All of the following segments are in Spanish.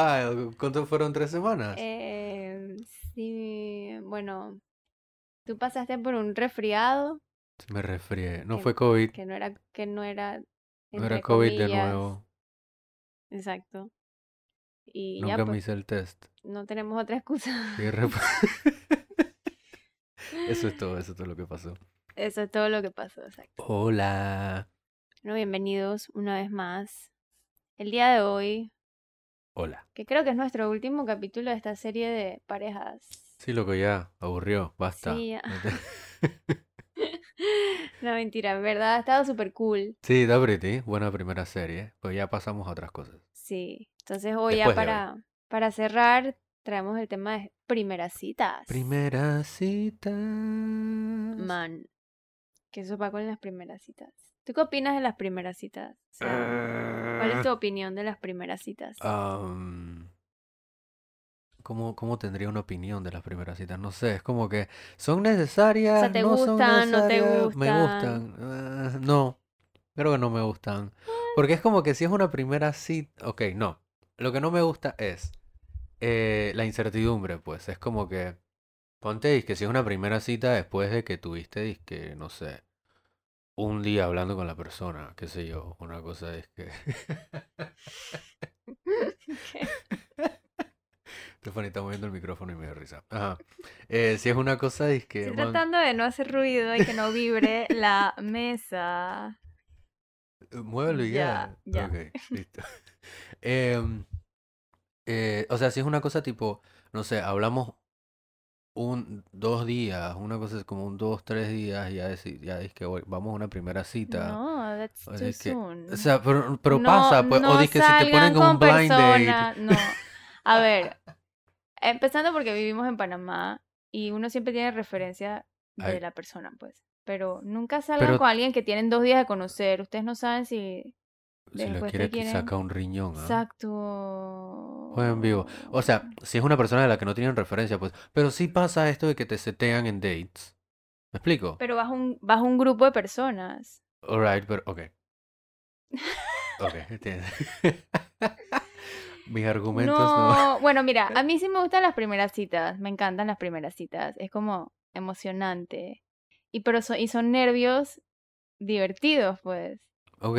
While. ¿Cuánto fueron tres semanas? Eh, sí, bueno, tú pasaste por un resfriado Me resfrié. No que, fue COVID. que no era, que no era, No era COVID de nuevo. exacto. Y ya Nunca me pues, hice el test. no tenemos otra excusa. Eso es todo, eso es todo lo que pasó. Eso es todo lo que pasó, exacto. Hola. Bueno, bienvenidos una vez más. El día de hoy, Hola. que creo que es nuestro último capítulo de esta serie de parejas. Sí, loco, ya. Aburrió. Basta. Sí, ya. No, mentira, en verdad ha estado súper cool. Sí, da pretty. Buena primera serie. Pues ya pasamos a otras cosas. Sí, entonces hoy ya Después de hoy. para, para cerrar traemos el tema de primeras citas. Primera cita. Man, que eso va con las primeras citas. ¿Tú qué opinas de las primeras citas? O sea, ¿cuál es tu opinión de las primeras citas? Ah, ¿cómo, cómo tendría una opinión de las primeras citas? No sé, es como que son necesarias, ¿te no son gustan, no te necesarias, me gustan? gustan. Ah, no, creo que no me gustan. Porque es como que si es una primera cita, ok, no. Lo que no me gusta es eh, la incertidumbre, pues. Es como que, ponte, que si es una primera cita después de que tuviste, que no sé, un día hablando con la persona, qué sé yo, una cosa es que... Stephanie está moviendo el micrófono y me da risa. Ajá. Eh, si es una cosa es que... Estoy man, tratando de no hacer ruido y que no vibre la mesa. Muévelo y ya. Ya, ya. Ok, listo. Em, eh, o sea, si es una cosa tipo, no sé, hablamos un, dos días, una cosa es como un dos, tres días, y ya es, ya es que voy- vamos a una primera cita. No, that's O too es que- soon. O sea, pero, pero No- pasa, pues, o dices que si te ponen como un blind date. No. A ver, empezando porque vivimos en Panamá y uno siempre tiene referencia de Ay. la persona, pues. Pero nunca salgan Pero- con alguien que tienen dos días de conocer. Ustedes no saben si. Si Después te quiere, quieren- saca un riñón, ¿ah? Exacto. Juega en vivo. O sea, si es una persona de la que no tienen referencia, pues. Pero sí pasa esto de que te setean en dates. ¿Me explico? Pero vas a un, vas un grupo de personas. Alright, pero. Ok. Ok, entiendo. Mis argumentos no. No, bueno, mira, a mí sí me gustan las primeras citas, me encantan las primeras citas, es como emocionante. Y pero son, y son nervios divertidos, pues. Ok.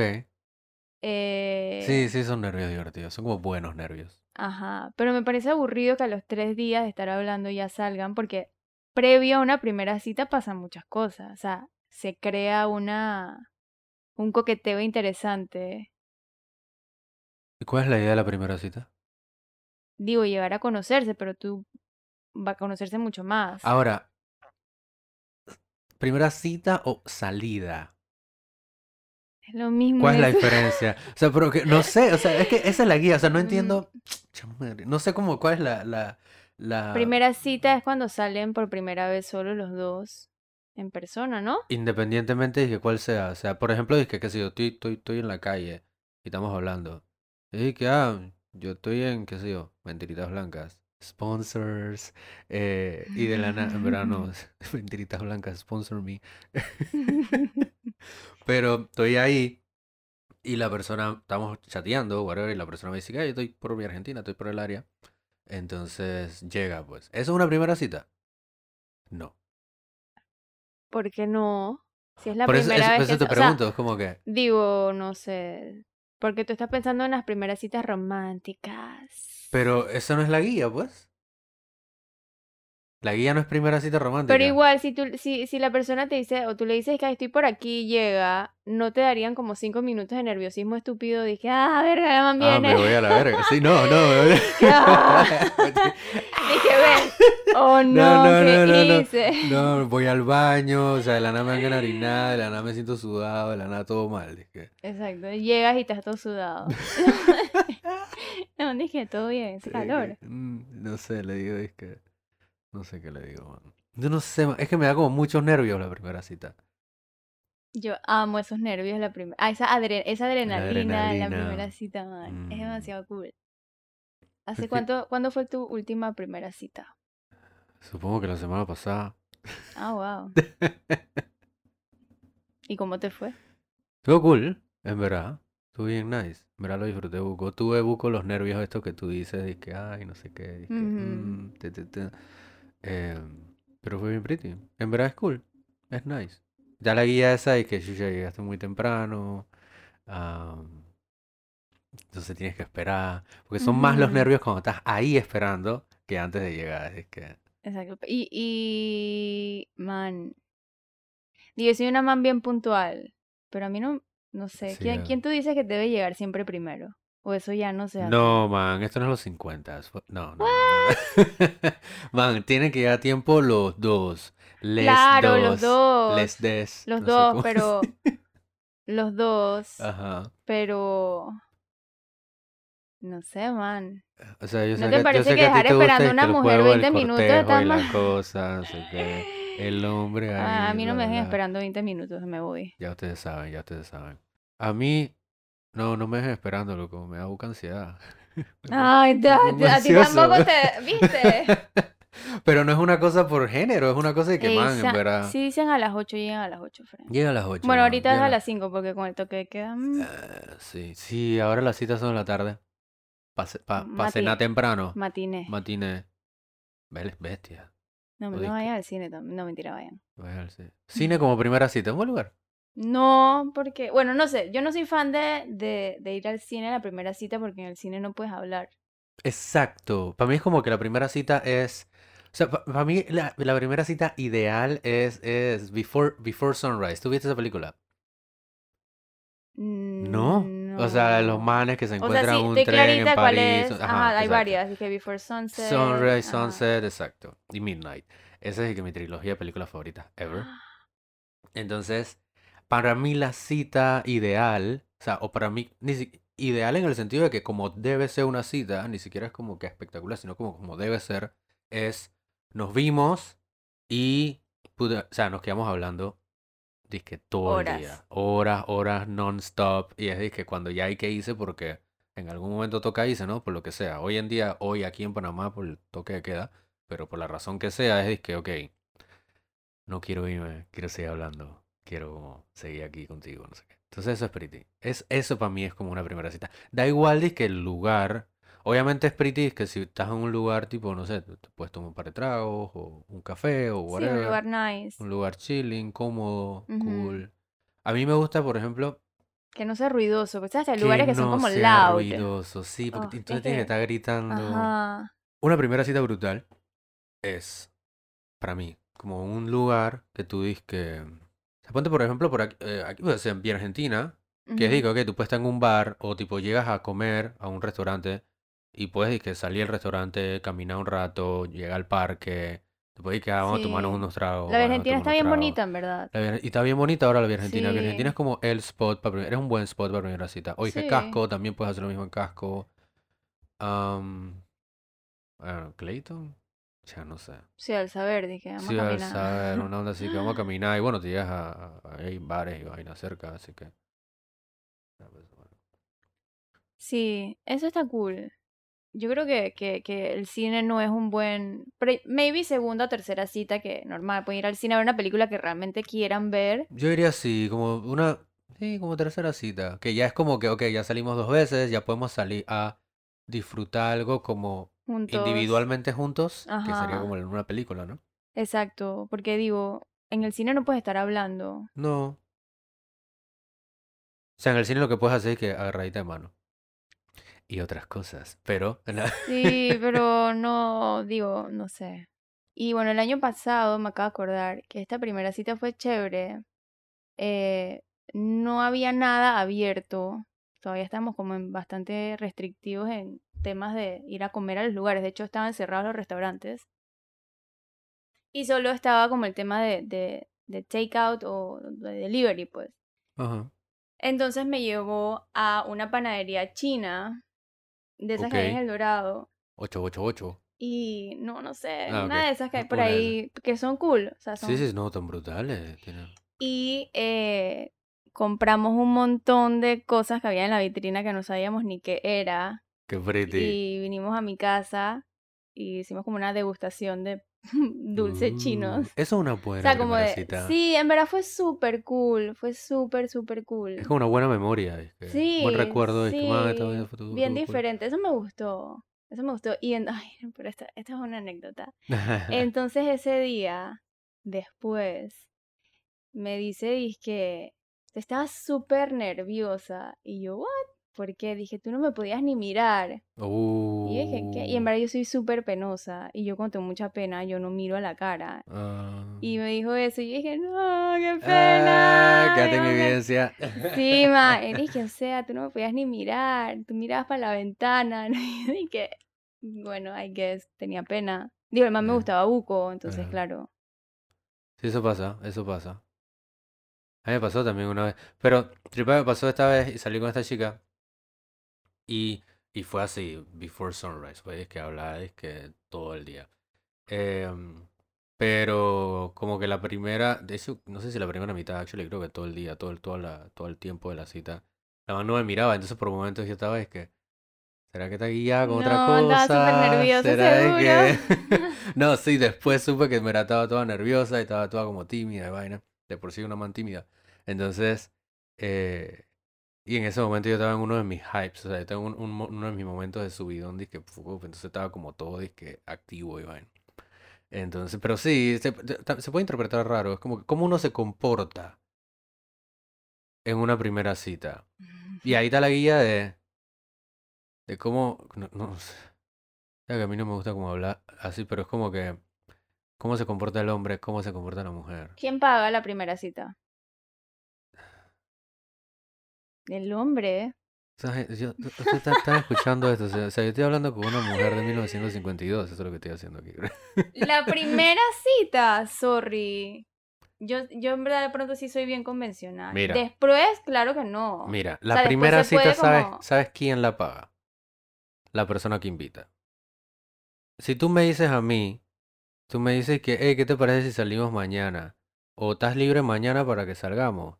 Eh, Sí, sí, son nervios divertidos. Son como buenos nervios. Ajá, pero me parece aburrido que a los tres días de estar hablando ya salgan, porque previo a una primera cita pasan muchas cosas, o sea, se crea una un coqueteo interesante. ¿Y cuál es la idea de la primera cita? Digo, llegar a conocerse, pero tú va a conocerse mucho más. Ahora, ¿primera cita o salida? Es lo mismo. ¿Cuál es la diferencia? O sea, pero que no sé, o sea, es que esa es la guía, o sea, no Mm. entiendo. No sé cómo, cuál es la, la, la... Primera cita es cuando salen por primera vez solo los dos en persona, ¿no? Independientemente de que cuál sea. O sea, por ejemplo, dije que si yo estoy, estoy, estoy en la calle y estamos hablando. Y que, ah, yo estoy en, qué sé yo, mentiritas blancas. Sponsors. eh, y de la nada, en verdad no, mentiritas blancas, sponsor me. Pero estoy ahí y la persona, estamos chateando, whatever, y la persona me dice que "Ah, yo estoy por mi Argentina, estoy por el área. Entonces llega, pues. ¿Eso es una primera cita? No. ¿Por qué no? Si es la por primera eso- vez por eso que te sa- o sea, pregunto, es como que. digo, no sé, porque tú estás pensando en las primeras citas románticas. Pero eso no es la guía, pues. La guía no es primera cita romántica. Pero igual, si, tú, si, si la persona te dice, o tú le dices que "Ay, estoy por aquí, llega, no te darían como cinco minutos de nerviosismo estúpido. Dije, ah, verga, la man Ah, me viene. voy a la verga. Sí, no, no. Ah. Dije, ven. Oh no, No, no, ¿qué no, no, no. hice? No, voy al baño, o sea, de la nada me dan ganas de la nada me siento sudado, de la nada todo mal. dije. Exacto, llegas y estás todo sudado. no, dije, todo bien, es calor. mm, No sé, le digo, es que. No sé qué le digo, man. Yo no sé, man, es que me da como muchos nervios la primera cita. Yo amo esos nervios la primera. Ah, esa, adre- esa adrenalina en la primera cita, man. Es Mm. demasiado cool. Es ¿Hace que- cuánto, cuándo fue tu última primera cita? Supongo que la semana pasada. Ah, wow. ¿Y cómo te fue? Estuvo cool, en verdad. Estuvo bien nice. Mira, lo disfruté buco. Tuve buco los nervios estos que tú dices, de que, ay, no sé qué, de que, mm, te, te, te. Em, pero fue bien pretty. En verdad es cool. Es nice. Ya la guía esa y que ya llegaste muy temprano. entonces tienes que esperar. Porque son más los nervios cuando estás ahí esperando que antes de llegar. Es que. Exacto. Y, y, man, digo, yo soy una man bien puntual, pero a mí no, no sé, Sí, ¿quién, eh. quién tú dices que debe llegar siempre primero? O eso ya no se hace. No, man, esto no es los 50. es fu- No, no, no, no. no. Man, tienen que llegar a tiempo los dos. Les Claro, los dos. Les dos, des. los No dos, pero, los dos, Ajá. pero, no sé, man. O sea, yo ¿No sé te que, parece que que dejar esperando es a que una mujer juego, el 20 minutos está la cosa, no qué. El hombre Ah, a mí no me dejen esperando 20 minutos, me voy. Ya ustedes saben, ya ustedes saben. A mí, no, no me dejen esperando, loco. Me da buca ansiedad. Ay, te- a ti tampoco te, ¿viste? Pero no es una cosa por género, es una cosa de que, man, en verdad. si dicen a las 8, llegan a las 8, Fran. Llega a las 8, Bueno, man. ahorita es a las... las 5 porque con el toque de queda. Eh, sí, sí, ahora las citas son en la tarde. Para pa, pa mati- cenar temprano. matiné. Matiné. Ves- Bestia. No, no vayan al cine también. No, mentira, vayan. Vaya al cine. Cine como primera cita, un buen lugar. No, porque, bueno, no sé, yo no soy fan de, de, de ir al cine a la primera cita porque en el cine no puedes hablar. Exacto. Para mí es como que la primera cita es. O sea, para mí la, la primera cita ideal es, es Before, Before Sunrise. ¿Tú viste esa película? No. O sea, los No. manes que se O sea, encuentran sí, en un tren en París. Ajá, Ajá, hay exacto. varias. Dije Before Sunset. Sunrise, ajá. Sunset, exacto. Y Midnight. Esa es que mi trilogía de películas favoritas ever. Entonces, para mí la cita ideal, o sea, o para mí, ni si- ideal en el sentido de que como debe ser una cita, ni siquiera es como que espectacular, sino como, como debe ser, es, nos vimos y, puta- o sea, nos quedamos hablando, dizque todo el día, Horas. horas, horas, non-stop, y es dizque cuando ya hay que irse porque en algún momento toca irse, ¿no? Por lo que sea. Hoy en día, hoy aquí en Panamá, por el toque de queda, pero por la razón que sea, es que, ok, no quiero irme, quiero seguir hablando, quiero seguir aquí contigo, no sé qué. Entonces eso es pretty. Es, eso para mí es como una primera cita. Da igual que el lugar, obviamente es pretty que si estás en un lugar tipo, no sé, te puedes tomar un par de tragos o un café o Sí, un whatever, lugar nice. un lugar chilling, cómodo, cool. A mí me gusta, por ejemplo, Que no sea ruidoso. Porque sabes, hay que lugares que son no como sea loud. ruidoso, sí, porque Oh, entonces tienes que que. estar gritando. Ajá. Una primera cita brutal es, para mí, como un lugar que tú dices que... Ponte, por ejemplo, por aquí, eh, aquí puede ser en Argentina, que Ujú. digo, que tú puedes estar en un bar o tipo llegas a comer a un restaurante y puedes que salir del restaurante, caminar un rato, llegar al parque, te puedes ir que vamos a tomarnos unos tragos, La vamos a Argentina está bien bonita, en verdad. La Vía- y está bien bonita ahora la Vía Argentina. La Vía Argentina es como el spot para primera, es un buen spot para primera cita. O dije Sí. Casco, también puedes hacer lo mismo en Casco. Bueno, Clayton, ya no sé. Sí, al saber, dije, vamos Sí, a al caminar. saber, una onda así que vamos a caminar y bueno, te llegas a, a- hay bares y vainas cerca, así que. ya, pues. Sí, eso está cool. Yo creo que, que, que el cine no es un buen... pre- Maybe segunda o tercera cita que normal, pueden ir al cine a ver una película que realmente quieran ver. Yo diría así, como una, sí, como tercera cita, que ya es como que, ok, ya salimos dos veces, ya podemos salir a disfrutar algo como Juntos. individualmente juntos, que sería como en una película, ¿no? Exacto, porque digo, en el cine no puedes estar hablando. No. O sea, en el cine lo que puedes hacer es que agarradita de mano. Y otras cosas. Pero. Sí, pero no, digo, no sé. Y bueno, el año pasado me acabo de acordar que esta primera cita fue chévere. Eh, no había nada abierto. Todavía estamos como en bastante restrictivos en temas de ir a comer a los lugares. De hecho, estaban cerrados los restaurantes. Y solo estaba como el tema de, de, de takeout o de delivery, pues. Ajá. Entonces me llevó a una panadería china, de esas que hay en. El Dorado. 888. Y no, no sé, Ah, una de esas que hay por Una de esas. ahí que son cool. O sea, Sí, son... sí, no, tan brutales. Y eh, compramos un montón de cosas que había en la vitrina que no sabíamos ni qué era. Qué. Y vinimos a mi casa y hicimos como una degustación de dulces Uh, chinos. Eso es una O buena sea, como primera de... cita. Sí, en verdad fue súper cool. Fue súper, súper Es cool. como una buena memoria, es que Sí, buen recuerdo, es que "Ma, esta vaina sí. fue todo- Bien todo cool". diferente. Eso me gustó. Eso me gustó. Y en... Ay, pero esta, esta es una anécdota. Entonces ese día, después, me dice, que estaba súper nerviosa. Y yo, ¿what? ¿Por qué? Dije, tú no me podías ni mirar. Y dije, ¿qué? Y en Uh, verdad yo soy súper penosa. Y yo cuando tengo mucha pena, yo no miro a la cara. ah. Y me dijo eso. Y yo dije, no, qué Ah, pena. quédate en Dios mío". evidencia. Sí, ma. Y dije, o sea, tú no me podías ni mirar. Tú mirabas para la ventana. Y yo dije, bueno, I guess, tenía pena. Digo, además me Ya. gustaba Buco, entonces, claro. Sí, eso pasa, eso pasa. A mí me pasó también una vez. Pero tripa me pasó esta vez y salí con esta chica. Y, y fue así, before sunrise. Fue que hablaba que todo el día. Em, pero como que la primera, de hecho, no sé si la primera mitad, actually, creo que todo el día, todo el, toda la, todo el tiempo de la cita, la man no me miraba. Entonces por momentos yo estaba, es que, ¿será que está guiada con otra No, andaba súper cosa? nerviosa, ¿Será que... No, sí, después supe que me estaba toda nerviosa y estaba toda como tímida y vaina. De por sí una man tímida. Entonces, eh, y en ese momento yo estaba en uno de mis hypes, o sea, yo estaba en un- uno de mis momentos de subidón, dizque, uf, entonces estaba como todo, dizque, activo y vaina. Entonces, pero sí, se, puede interpretar raro, es como cómo uno se comporta en una primera cita. Y ahí está la guía de, de cómo, no, sé, que a mí no me gusta como hablar así, pero es como que cómo se comporta el hombre, cómo se comporta la mujer. ¿Quién paga la primera cita? El hombre. Yo- están, escuchando esto, o sea, o sea, yo estoy hablando con una mujer de 1952, eso es lo que estoy haciendo aquí. La primera cita, sorry. Yo, yo en verdad de pronto sí soy bien convencional. Mira. Después, claro que no. Mira, O la sea, primera cita, ¿sabes, como- ¿sabes quién la paga? La persona que invita. Si tú me dices a mí, tú me dices que, hey, ¿qué te parece si salimos mañana? O estás libre mañana para que salgamos.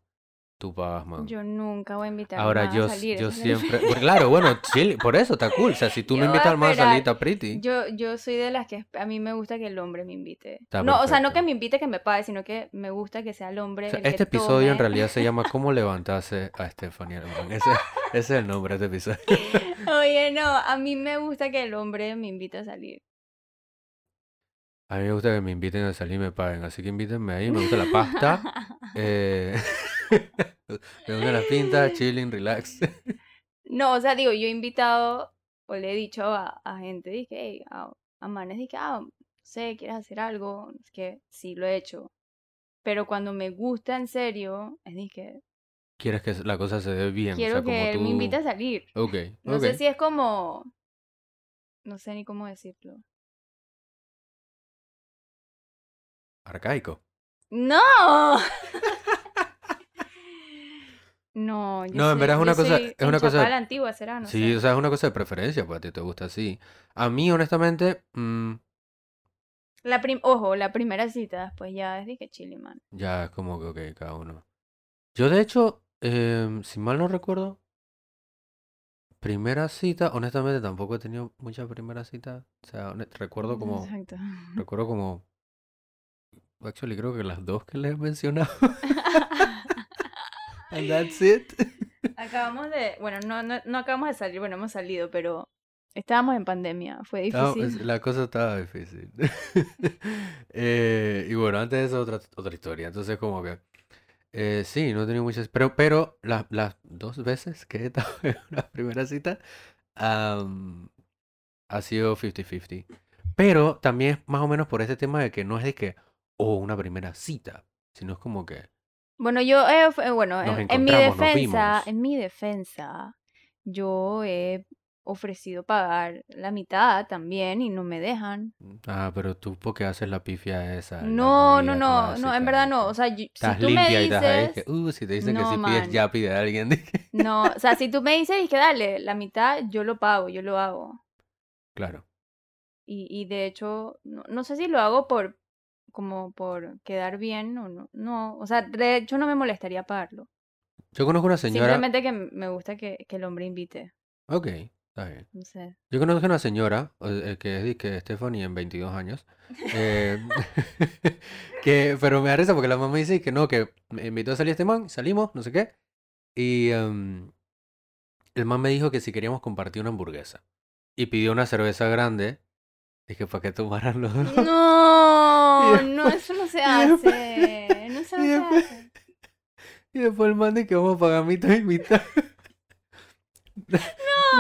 Tú pagas, man. Yo nunca voy a invitar a Ahora yo, a salir. yo siempre, pues, claro, bueno, chill, por eso está cool. O sea, si tú Yo a invitas al más a salir, está pretty. Yo, yo soy de las que a mí me gusta que el hombre me invite. Está no, o sea, no que me invite que me pague, sino que me gusta que sea el hombre O sea, el que este episodio en realidad se llama ¿Cómo levantarse a Stephanie Alemán? Ese, ese es el nombre de este episodio. Oye, no, a mí me gusta que el hombre me invite a salir. A mí me gusta que me inviten a salir y me paguen, así que invítenme ahí. Me gusta la pasta. eh, me gusta la pinta, chilling, relax. No, o sea, digo, yo he invitado o le he dicho a, a gente, dije, hey, a, a manes, dije, ah, no sé, ¿quieres hacer algo? Es que sí, lo he hecho. Pero cuando me gusta en serio, es dije, Quieres que la cosa se dé bien, o quiero sea, como que él tú... me invite a salir. Ok, No ok. sé si es como, no sé ni cómo decirlo. Arcaico. ¡No! No, yo No, en soy- verdad es una cosa- soy es una cosa- antigua, será, no Sí, sé. o sea, es una cosa de preferencia, pues a ti te gusta así. A mí, honestamente, mm, La prim- Ojo, la primera cita, después ya es dije chili, man. ya es como que, ok, cada uno. Yo, de hecho, em, si mal no recuerdo, primera cita, honestamente tampoco he tenido muchas primeras citas. O sea, hone- recuerdo como, Exacto. recuerdo como, actually creo que las dos que les he mencionado. And that's it. Acabamos de, bueno, no, no, no acabamos de salir, bueno, hemos salido, pero estábamos en pandemia, fue No, difícil. es- la cosa estaba difícil. Eh, y bueno, antes de eso, otra, otra historia. Entonces, como que, eh, sí, no he tenido muchas, pero, pero las, las dos veces que he estado en una primera cita, am, ha sido 50-50. Pero también es más o menos por ese tema de que no es de que, oh, una primera cita, sino es como que, Bueno, yo, eh, fue- bueno, Nos en, en mi defensa, en mi defensa, yo he ofrecido pagar la mitad también y no me dejan. ah, pero tú porque haces la pifia esa, No, no, no, no, en verdad no. O sea, yo- si tú me y estás ahí, dices, que, uh, si te dicen que si pides man. yapi de alguien, no, o sea, si tú me dices, que dale, la mitad, yo lo pago, yo lo hago. claro. Y, y de hecho, no, no sé si lo hago por, como por quedar bien o no. No, o sea, de hecho no me molestaría pagarlo. Yo conozco una señora. Simplemente que me gusta que, que el hombre invite. Ok. Está bien. No sé. Yo conozco una señora, eh, que es que Stephanie en 22 años, eh, que, pero me da risa porque la mamá dice que no, que me invitó a salir este man, salimos, no sé qué, y em, el man me dijo que si queríamos compartir una hamburguesa, y pidió una cerveza grande, dije, para que tomaran los dos. No, no, después- eso no se después- hace. No, eso no y se después- hace. Y después el man de que vamos a pagar mitad y mitad.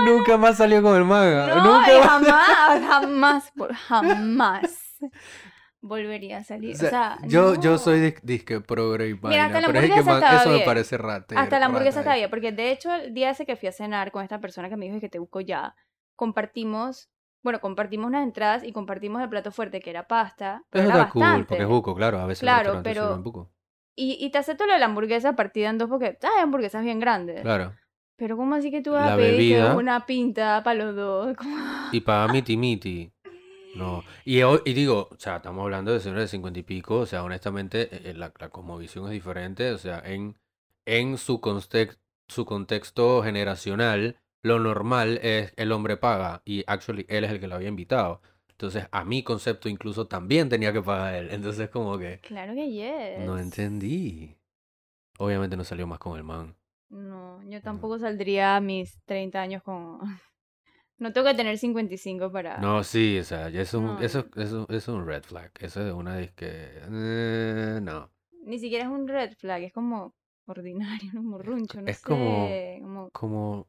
Nunca más salió con el manga. No, Nunca más. jamás, jamás, jamás volvería a salir. O O sea, sea, yo, yo no. soy dis- disque progre y Mira, hasta vaina, la pero es que eso me bien. parece rata. Hasta la hamburguesa rata está bien, porque de hecho el día ese que fui a cenar con esta persona que me dijo que te busco ya, compartimos, bueno, compartimos unas entradas y compartimos el plato fuerte que era pasta, pero Eso era cool, bastante. porque es buco, claro. A veces Claro, los pero- buco. Y, y te acepto lo de la hamburguesa partida en dos porque hay hamburguesas bien grandes. Claro. Pero ¿cómo así que tú vas La a pedir bebida. una pinta para los dos? ¿Cómo? Y para miti miti. No. Y, y digo, o sea, estamos hablando de señores de cincuenta y pico. O sea, honestamente, eh, la, la cosmovisión es diferente. O sea, en, en su, context, su contexto generacional, lo normal es el hombre paga. Y actually, él es el que lo había invitado. Entonces, a mi concepto incluso también tenía que pagar él. Entonces, como que Claro que yes. no entendí. Obviamente no salió más con el man. No, yo tampoco saldría a mis 30 años con... No tengo que tener 55 para... No, sí, o sea, es un- No, eso, eso, es un red flag. Eso es una disque. eh, no. Ni siquiera es un red flag, es como ordinario, un morruncho, no Es sé. como- como... Como.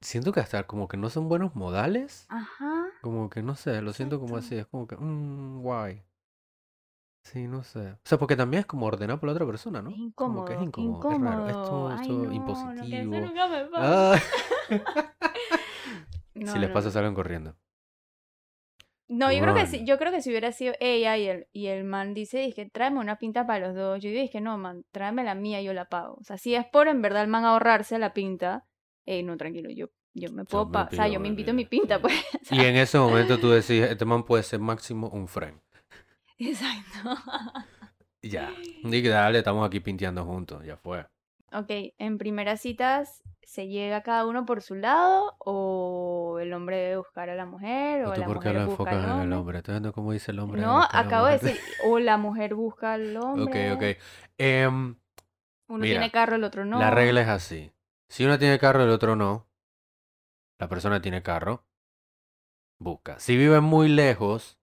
Siento que hasta como que no son buenos modales. Ajá. Como que no sé, lo siento como así. Es como que. Mmm, guay. Sí, no sé. O sea, porque también es como ordenar por la otra persona, ¿no? Es Como incómodo, que es incómodo. Es raro. Esto, Ay, esto no, no, que impositivo. eso nunca me pasa. Ah. No, si les no, pasa, salgan corriendo. No, yo creo que si, yo creo que si hubiera sido ella y el, y el man dice, que tráeme una pinta para los dos, yo digo, que no, man, tráeme la mía, yo la pago. O sea, si es por en verdad el man ahorrarse la pinta, eh, no, tranquilo, yo, yo me puedo, me o sea, yo me invito pido, mi pinta, pues. o sea, Y en ese momento tú decís, este man puede ser máximo un friend. Exacto. Ya. Y dale, estamos aquí pinteando juntos. Ya fue. ok, en primeras citas, ¿se llega cada uno por su lado o el hombre debe buscar a la mujer o ¿O tú la por qué mujer lo busca enfocas al en el hombre? ¿Estás viendo cómo dice el hombre? No, a acabo de decir, o la mujer busca al Ok, hombre. ok. Em, Uno Mira, tiene carro, el otro no. La regla es así. Si uno tiene carro y el otro no, la persona tiene carro, busca. Si viven muy lejos,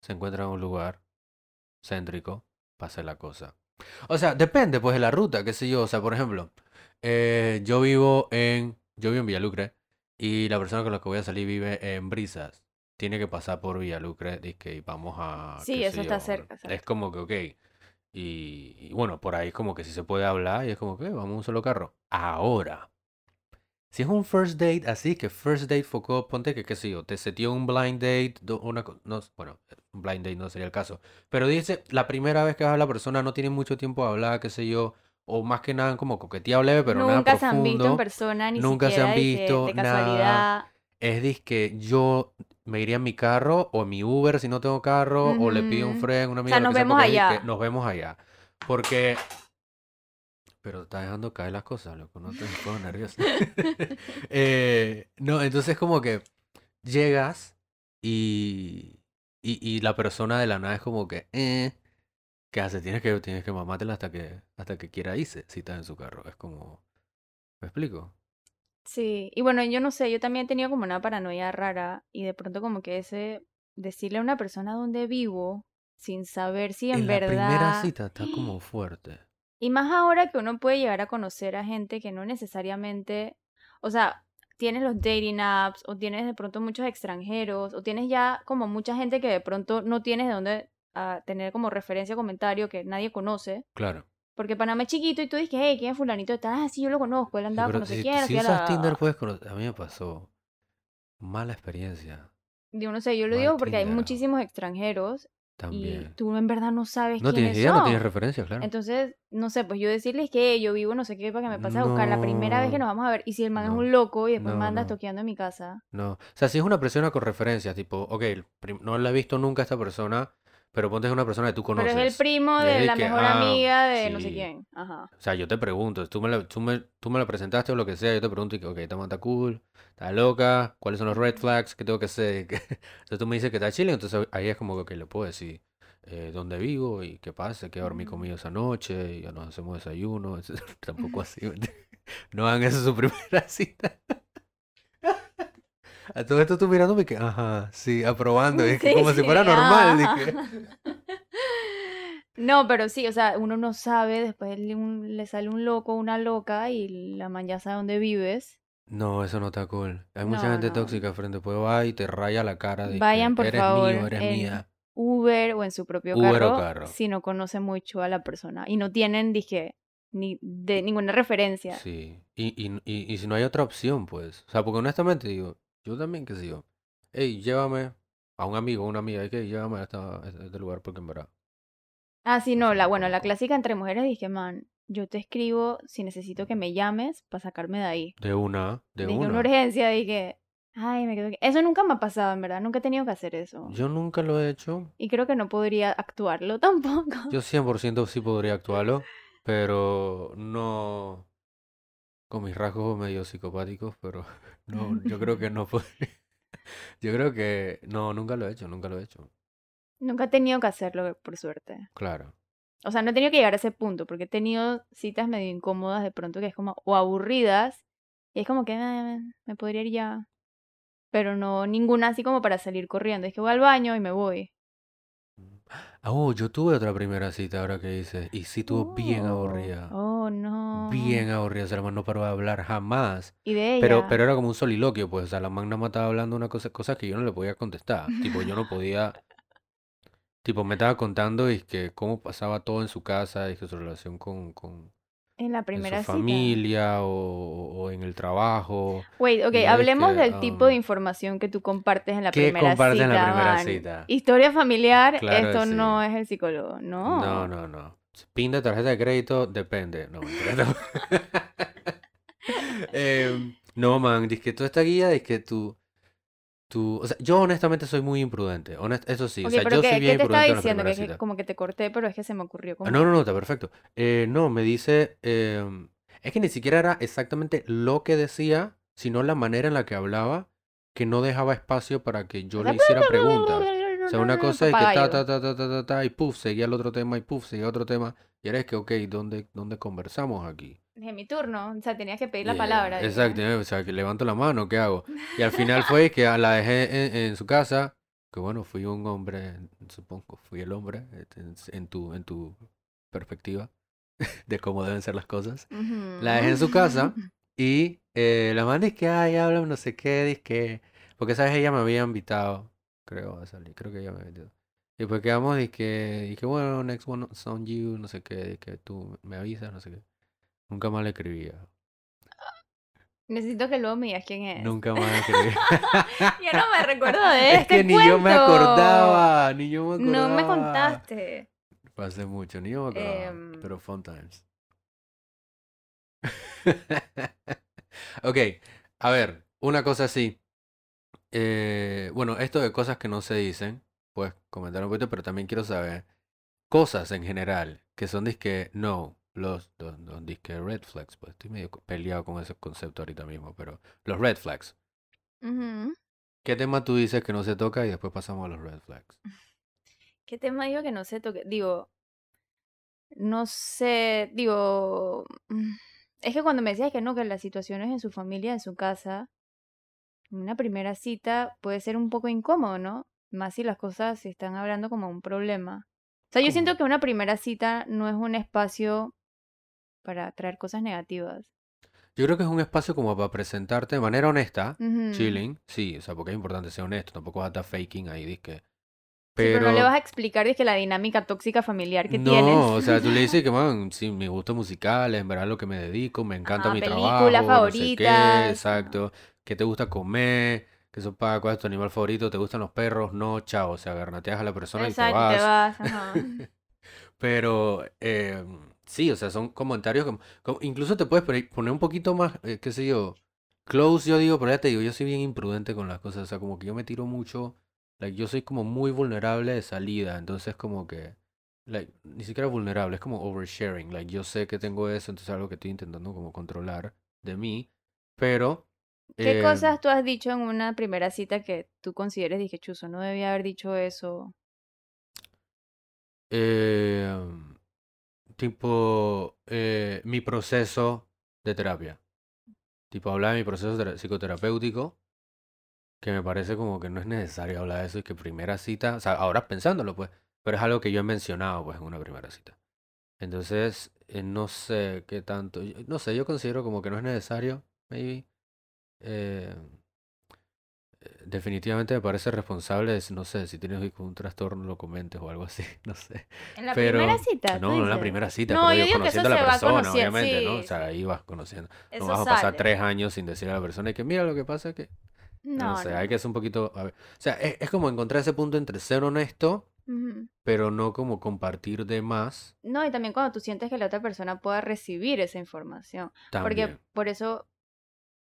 se encuentra en un lugar céntrico, pasa la cosa. O sea, depende pues de la ruta, qué sé yo. O sea, por ejemplo, eh, yo vivo en, yo vivo en Villalucre y la persona con la que voy a salir vive en Brisas. Tiene que pasar por Villalucre y que vamos a... Sí, eso está yo, cerca, Es como que, ok. Y, y bueno, por ahí como que si se puede hablar y es como que vamos a un solo carro. Ahora, si es un first date así, que first date focó, ponte que qué sé yo, te setió un blind date, una, no, bueno, un blind date no sería el caso, pero dice, la primera vez que vas a la persona no tiene mucho tiempo de hablar, qué sé yo, o más que nada como coqueteado leve, pero nada Nunca se han visto en profundo. persona, ni nunca se han siquiera de que- visto, de nada. casualidad. Es disque yo me iría en mi carro o en mi Uber si no tengo carro, o le pido un friend, una O amiga, sea, lo nos sea, vemos allá. nos vemos allá. Porque pero te está dejando caer las cosas, loco, no te pongas nervioso. Eh, no, entonces como que llegas y, y, y la persona de la nada es como que, eh, ¿qué hace? Tienes que, tienes que mamártela hasta que, hasta que quiera irse, si está en su carro. Es como, ¿me explico? Sí, y bueno, yo no sé, yo también he tenido como una paranoia rara y de pronto como que ese decirle a una persona dónde vivo sin saber si en, En la primera verdad cita está como fuerte. y más ahora que uno puede llegar a conocer a gente que no necesariamente, o sea, tienes los dating apps o tienes de pronto muchos extranjeros o tienes ya como mucha gente que de pronto no tienes de dónde ah, tener como referencia comentario que nadie conoce. Claro. Porque Panamá es chiquito y tú dices, hey, ¿quién es fulanito? Ah, sí, yo lo conozco, él Sí, andaba pero con no sé si, quién, si usas la... Tinder puedes conocer. A mí me pasó mala experiencia Yo no sé, yo lo Mal digo porque hay Tinder. muchísimos extranjeros y también. tú en verdad no sabes No quiénes tienes idea, no tienes referencia, claro. Entonces, no sé, pues yo decirles que yo vivo no sé qué para que me pase a buscar la primera vez que No, nos vamos a ver. Y si el man no, es un loco y después no, me andas no. toqueando en mi casa. No, o sea, si es una persona con referencias, tipo, ok, no la he visto nunca a esta persona, Pero ponte es una persona que tú Pero conoces. es el primo de la que, mejor ah, amiga de no sé quién. Ajá. O sea, yo te pregunto, tú me la, tú me, tú me la presentaste o lo que sea, yo te pregunto y que, ok, esta man está cool, está loca, cuáles son los red flags, qué tengo que hacer. ¿Qué- Entonces tú me dices que está chile, entonces ahí es como que ok, le puedo decir eh, dónde vivo y qué pasa, qué dormí Mm. conmigo esa noche, y ya nos hacemos desayuno, tampoco así. No hagan eso su primera cita. A todo esto tú mirándome que, ajá, sí, aprobando, que Sí, como si fuera normal. dije. No, pero sí, o sea, uno no sabe, después le, un- le sale un loco, una loca y la man ya sabe dónde vives. No, eso no está cool. Hay mucha No, gente no. tóxica frente, pues va y te raya la cara de que Vayan, por eres favor, mío, eres en mía. Uber o en su propio Uber o carro, carro. si no conocen mucho a la persona y no tienen, dije, ni de ninguna referencia. Sí. Y, y, y, y si no hay otra opción, pues. O sea, porque honestamente digo, yo también, qué sé yo. Hey, llévame a un amigo, a una amiga, hay que llévame a, esta- a este lugar porque en verdad. Ah, sí, No la, no bueno, la clásica entre mujeres dije, man, yo te escribo si necesito que me llames para sacarme de ahí. De una, de Dije, una una. urgencia, dije, ay, me quedo aquí. Eso nunca me ha pasado, en verdad, nunca he tenido que hacer eso. Yo nunca lo he hecho. Y creo que no podría actuarlo tampoco. Yo 100% sí podría actuarlo, pero no con mis rasgos medio psicopáticos, pero no, yo creo que no podría. Yo creo que no, nunca lo he hecho, nunca lo he hecho. Nunca he tenido que hacerlo, por suerte. Claro. O sea, no he tenido que llegar a ese punto, porque he tenido citas medio incómodas de pronto que es como, o aburridas, y es como que "Eh, me podría ir ya. Pero no ninguna así como para salir corriendo. Es que voy al baño y me voy. Ah, Oh, yo tuve otra primera cita ahora que hice y sí estuvo bien Oh, aburrida. Oh, no. Bien aburrida, esa hermano no paró de hablar jamás. Y de Pero, ella. pero era como un soliloquio, pues, o sea, la magna me estaba hablando una cosa, cosas que yo no le podía contestar. Tipo, yo no podía, tipo, me estaba contando y que cómo pasaba todo en su casa y que su relación con, con en la en su primera cita. familia o, o en el trabajo. Wait, ok, hablemos del tipo de um, información que tú compartes en la ¿qué primera compartes en la cita, primera man. cita? Historia familiar, Claro esto sí. no es el psicólogo, No, no. no, no. Pin de tarjeta de crédito, depende. No, mentira, no. No, man, dice que toda esta guía es que tú, tú, o sea, yo honestamente soy muy imprudente, honest- eso sí, o Ok, sea, pero yo ¿qué, soy qué bien te estaba imprudente en la diciendo? Que, que como que te corté, pero es que se me ocurrió Ah, como... no, no, no, está perfecto. Eh, no, me dice, em, es que ni siquiera era exactamente lo que decía, sino la manera en la que hablaba, que no dejaba espacio para que yo le hiciera preguntas. O sea, una cosa es que ta, ta, ta, ta, ta, ta, ta, y puf, seguía el otro tema, y puf, seguía otro tema. Y ahora es que, ok, ¿dónde, dónde conversamos aquí? Dije, mi turno, o sea, tenías que pedir la Yeah, palabra. dije. Exacto, eh, o sea, que levanto la mano, ¿qué hago? Y al final fue que la dejé en, en su casa, que bueno, fui un hombre, supongo, fui el hombre, este, en, en tu, en tu perspectiva de cómo deben ser las cosas. La dejé en su casa y eh, la man dice que, ay, habla no sé qué, dice que, porque sabes, ella me había invitado, creo, a salir, creo que ella me había invitado. Y pues quedamos y que, y que bueno, next one is on you, no sé qué, que tú me avisas, no sé qué. Nunca más le escribía. Necesito que luego me digas quién es. Nunca más le escribía. Yo no me recuerdo de Es este que ni yo me acordaba, ni yo me acordaba. No me contaste. Fue hace mucho, ni yo me acordaba. Em. Pero fun times. ok, a ver, una cosa así. Eh, bueno, esto de cosas que no se dicen, pues comentar un poquito, pero también quiero saber cosas en general que son disque no, los, los, los disque red flags, pues estoy medio peleado con ese concepto ahorita mismo, pero los red flags. ¿Qué tema tú dices que no se toca y después pasamos a los red flags? ¿Qué tema digo que no sé toque? Digo, no sé, digo, mm, es que cuando me decías que no, que las situaciones en su familia, en su casa, una primera cita puede ser un poco incómodo, ¿no? Más si las cosas se están hablando como un problema. O sea, yo siento que una primera cita no es un espacio para traer cosas negativas. Yo creo que es un espacio como para presentarte de manera honesta, chilling, sí, o sea, porque es importante ser honesto, tampoco vas a estar faking ahí, disque. Sí, pero no le Pero vas a explicar es que la dinámica tóxica familiar que no, tienes. o sea, tú le dices que, man, sí, mis gustos musicales, en verdad lo que me dedico, me encanta mi trabajo, no sé exacto, qué te gusta comer, qué sopa, cuál es tu animal favorito, te gustan los perros, no, chao, o sea, garnateas a la persona y te Exacto, te vas. vas. ajá. Pero eh, sí, o sea, son comentarios como, como- incluso te puedes poner un poquito más, eh, qué sé yo, close, yo digo, pero ya te digo, yo soy bien imprudente con las cosas, o sea, como que yo me tiro mucho Like, yo soy como muy vulnerable de salida, entonces como que, like, ni siquiera vulnerable, es como oversharing. Like, yo sé que tengo eso, entonces es algo que estoy intentando como controlar de mí, pero... ¿Qué eh, cosas tú has dicho en una primera cita que tú consideres, dije, chuzo, no debía haber dicho eso? eh, tipo, eh, mi proceso de terapia. Tipo, hablar de mi proceso tera- psicoterapéutico, que me parece como que no es necesario hablar de eso y que primera cita, o sea, ahora pensándolo, pues, pero es algo que yo he mencionado, pues, en una primera cita. Entonces, eh, no sé qué tanto, no sé, yo considero como que no es necesario, maybe. Eh, definitivamente me parece responsable, de- no sé, si tienes un trastorno lo comentes o algo así, no sé. En la Pero, primera cita, no, no en la primera cita, No, pero yo digo, digo que eso conociendo a la persona, obviamente, ¿no? O sea, ahí vas conociendo. No vas a pasar sale. tres años sin decirle a la persona que mira lo que pasa es que, no No, sé, no. hay que ser un poquito, a ver, o sea, es, es como encontrar ese punto entre ser honesto, pero no como compartir de más No, y también cuando tú sientes que la otra persona pueda recibir esa información. Porque también. por eso,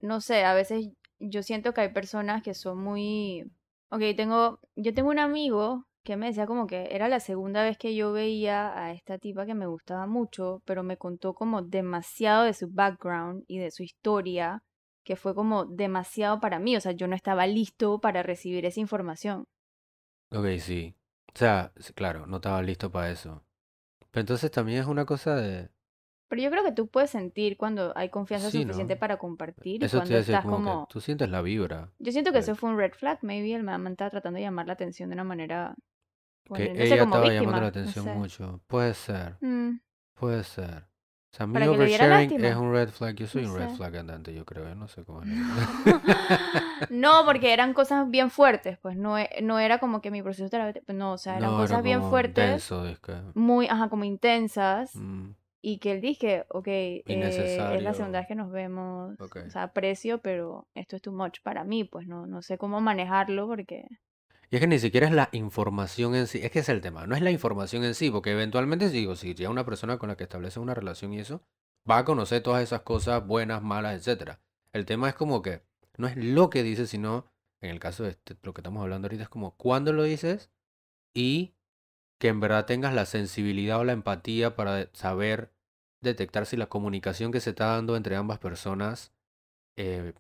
no sé, a veces yo siento que hay personas que son muy... Ok, tengo, yo tengo un amigo que me decía como que era la segunda vez que yo veía a esta tipa que me gustaba mucho, pero me contó como demasiado de su background y de su historia, que fue como demasiado para mí, o sea, yo no estaba listo para recibir esa información. Ok, sí. O sea, claro, no estaba listo para eso. Pero entonces también es una cosa de, Pero yo creo que tú puedes sentir cuando hay confianza sí, suficiente ¿no? para compartir y Eso te cuando estás como que tú sientes la vibra. Yo siento que eso fue un red flag, maybe el man estaba tratando de llamar la atención de una manera, que poniéndose ella como estaba llamando la no atención sé. mucho. Puede ser, Mm, puede ser. O sea, mi que oversharing es un red flag. Yo no soy un red flag andante, yo creo. Yo no sé cómo es. No, porque eran cosas bien fuertes, pues no, e- no era como que mi proceso terapéutico, no, o sea, eran No, era cosas bien fuertes, es que. muy, ajá, como intensas, mm, y que él dije, ok, eh, es la segunda vez que nos vemos, Ok. o sea, aprecio, pero esto es too much para mí, pues no, no sé cómo manejarlo porque... Y es que ni siquiera es la información en sí, es que es el tema, no es la información en sí, porque eventualmente digo, si ya una persona con la que establece una relación y eso, va a conocer todas esas cosas buenas, malas, etcétera. El tema es como que no es lo que dices, sino en el caso de este- lo que estamos hablando ahorita es como cuándo lo dices y que en verdad tengas la sensibilidad o la empatía para saber detectar si la comunicación que se está dando entre ambas personas eh,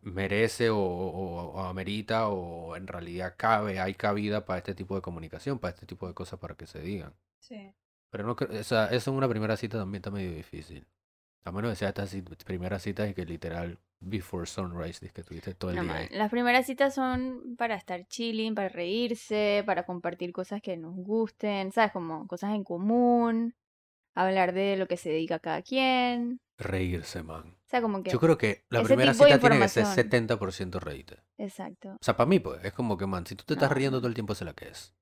merece o, o- o amerita o en realidad cabe, hay cabida para este tipo de comunicación, para este tipo de cosas para que se digan. Sí. Pero no creo, o sea, eso en una primera cita también está medio difícil. A menos que sea estas cit- primeras citas y que literal before sunrise, dices que tuviste todo el No, día man, las primeras citas son para estar chilling, para reírse, para compartir cosas que nos gusten, ¿sabes? Como cosas en común, hablar de lo que se dedica cada quien. Reírse, man. O sea, como Yo que creo que la primera cita tiene que ser información. 70% reírte. Exacto. O sea, para mí, pues, es como que, man, si tú te estás No, riendo no. todo el tiempo, sé la que es.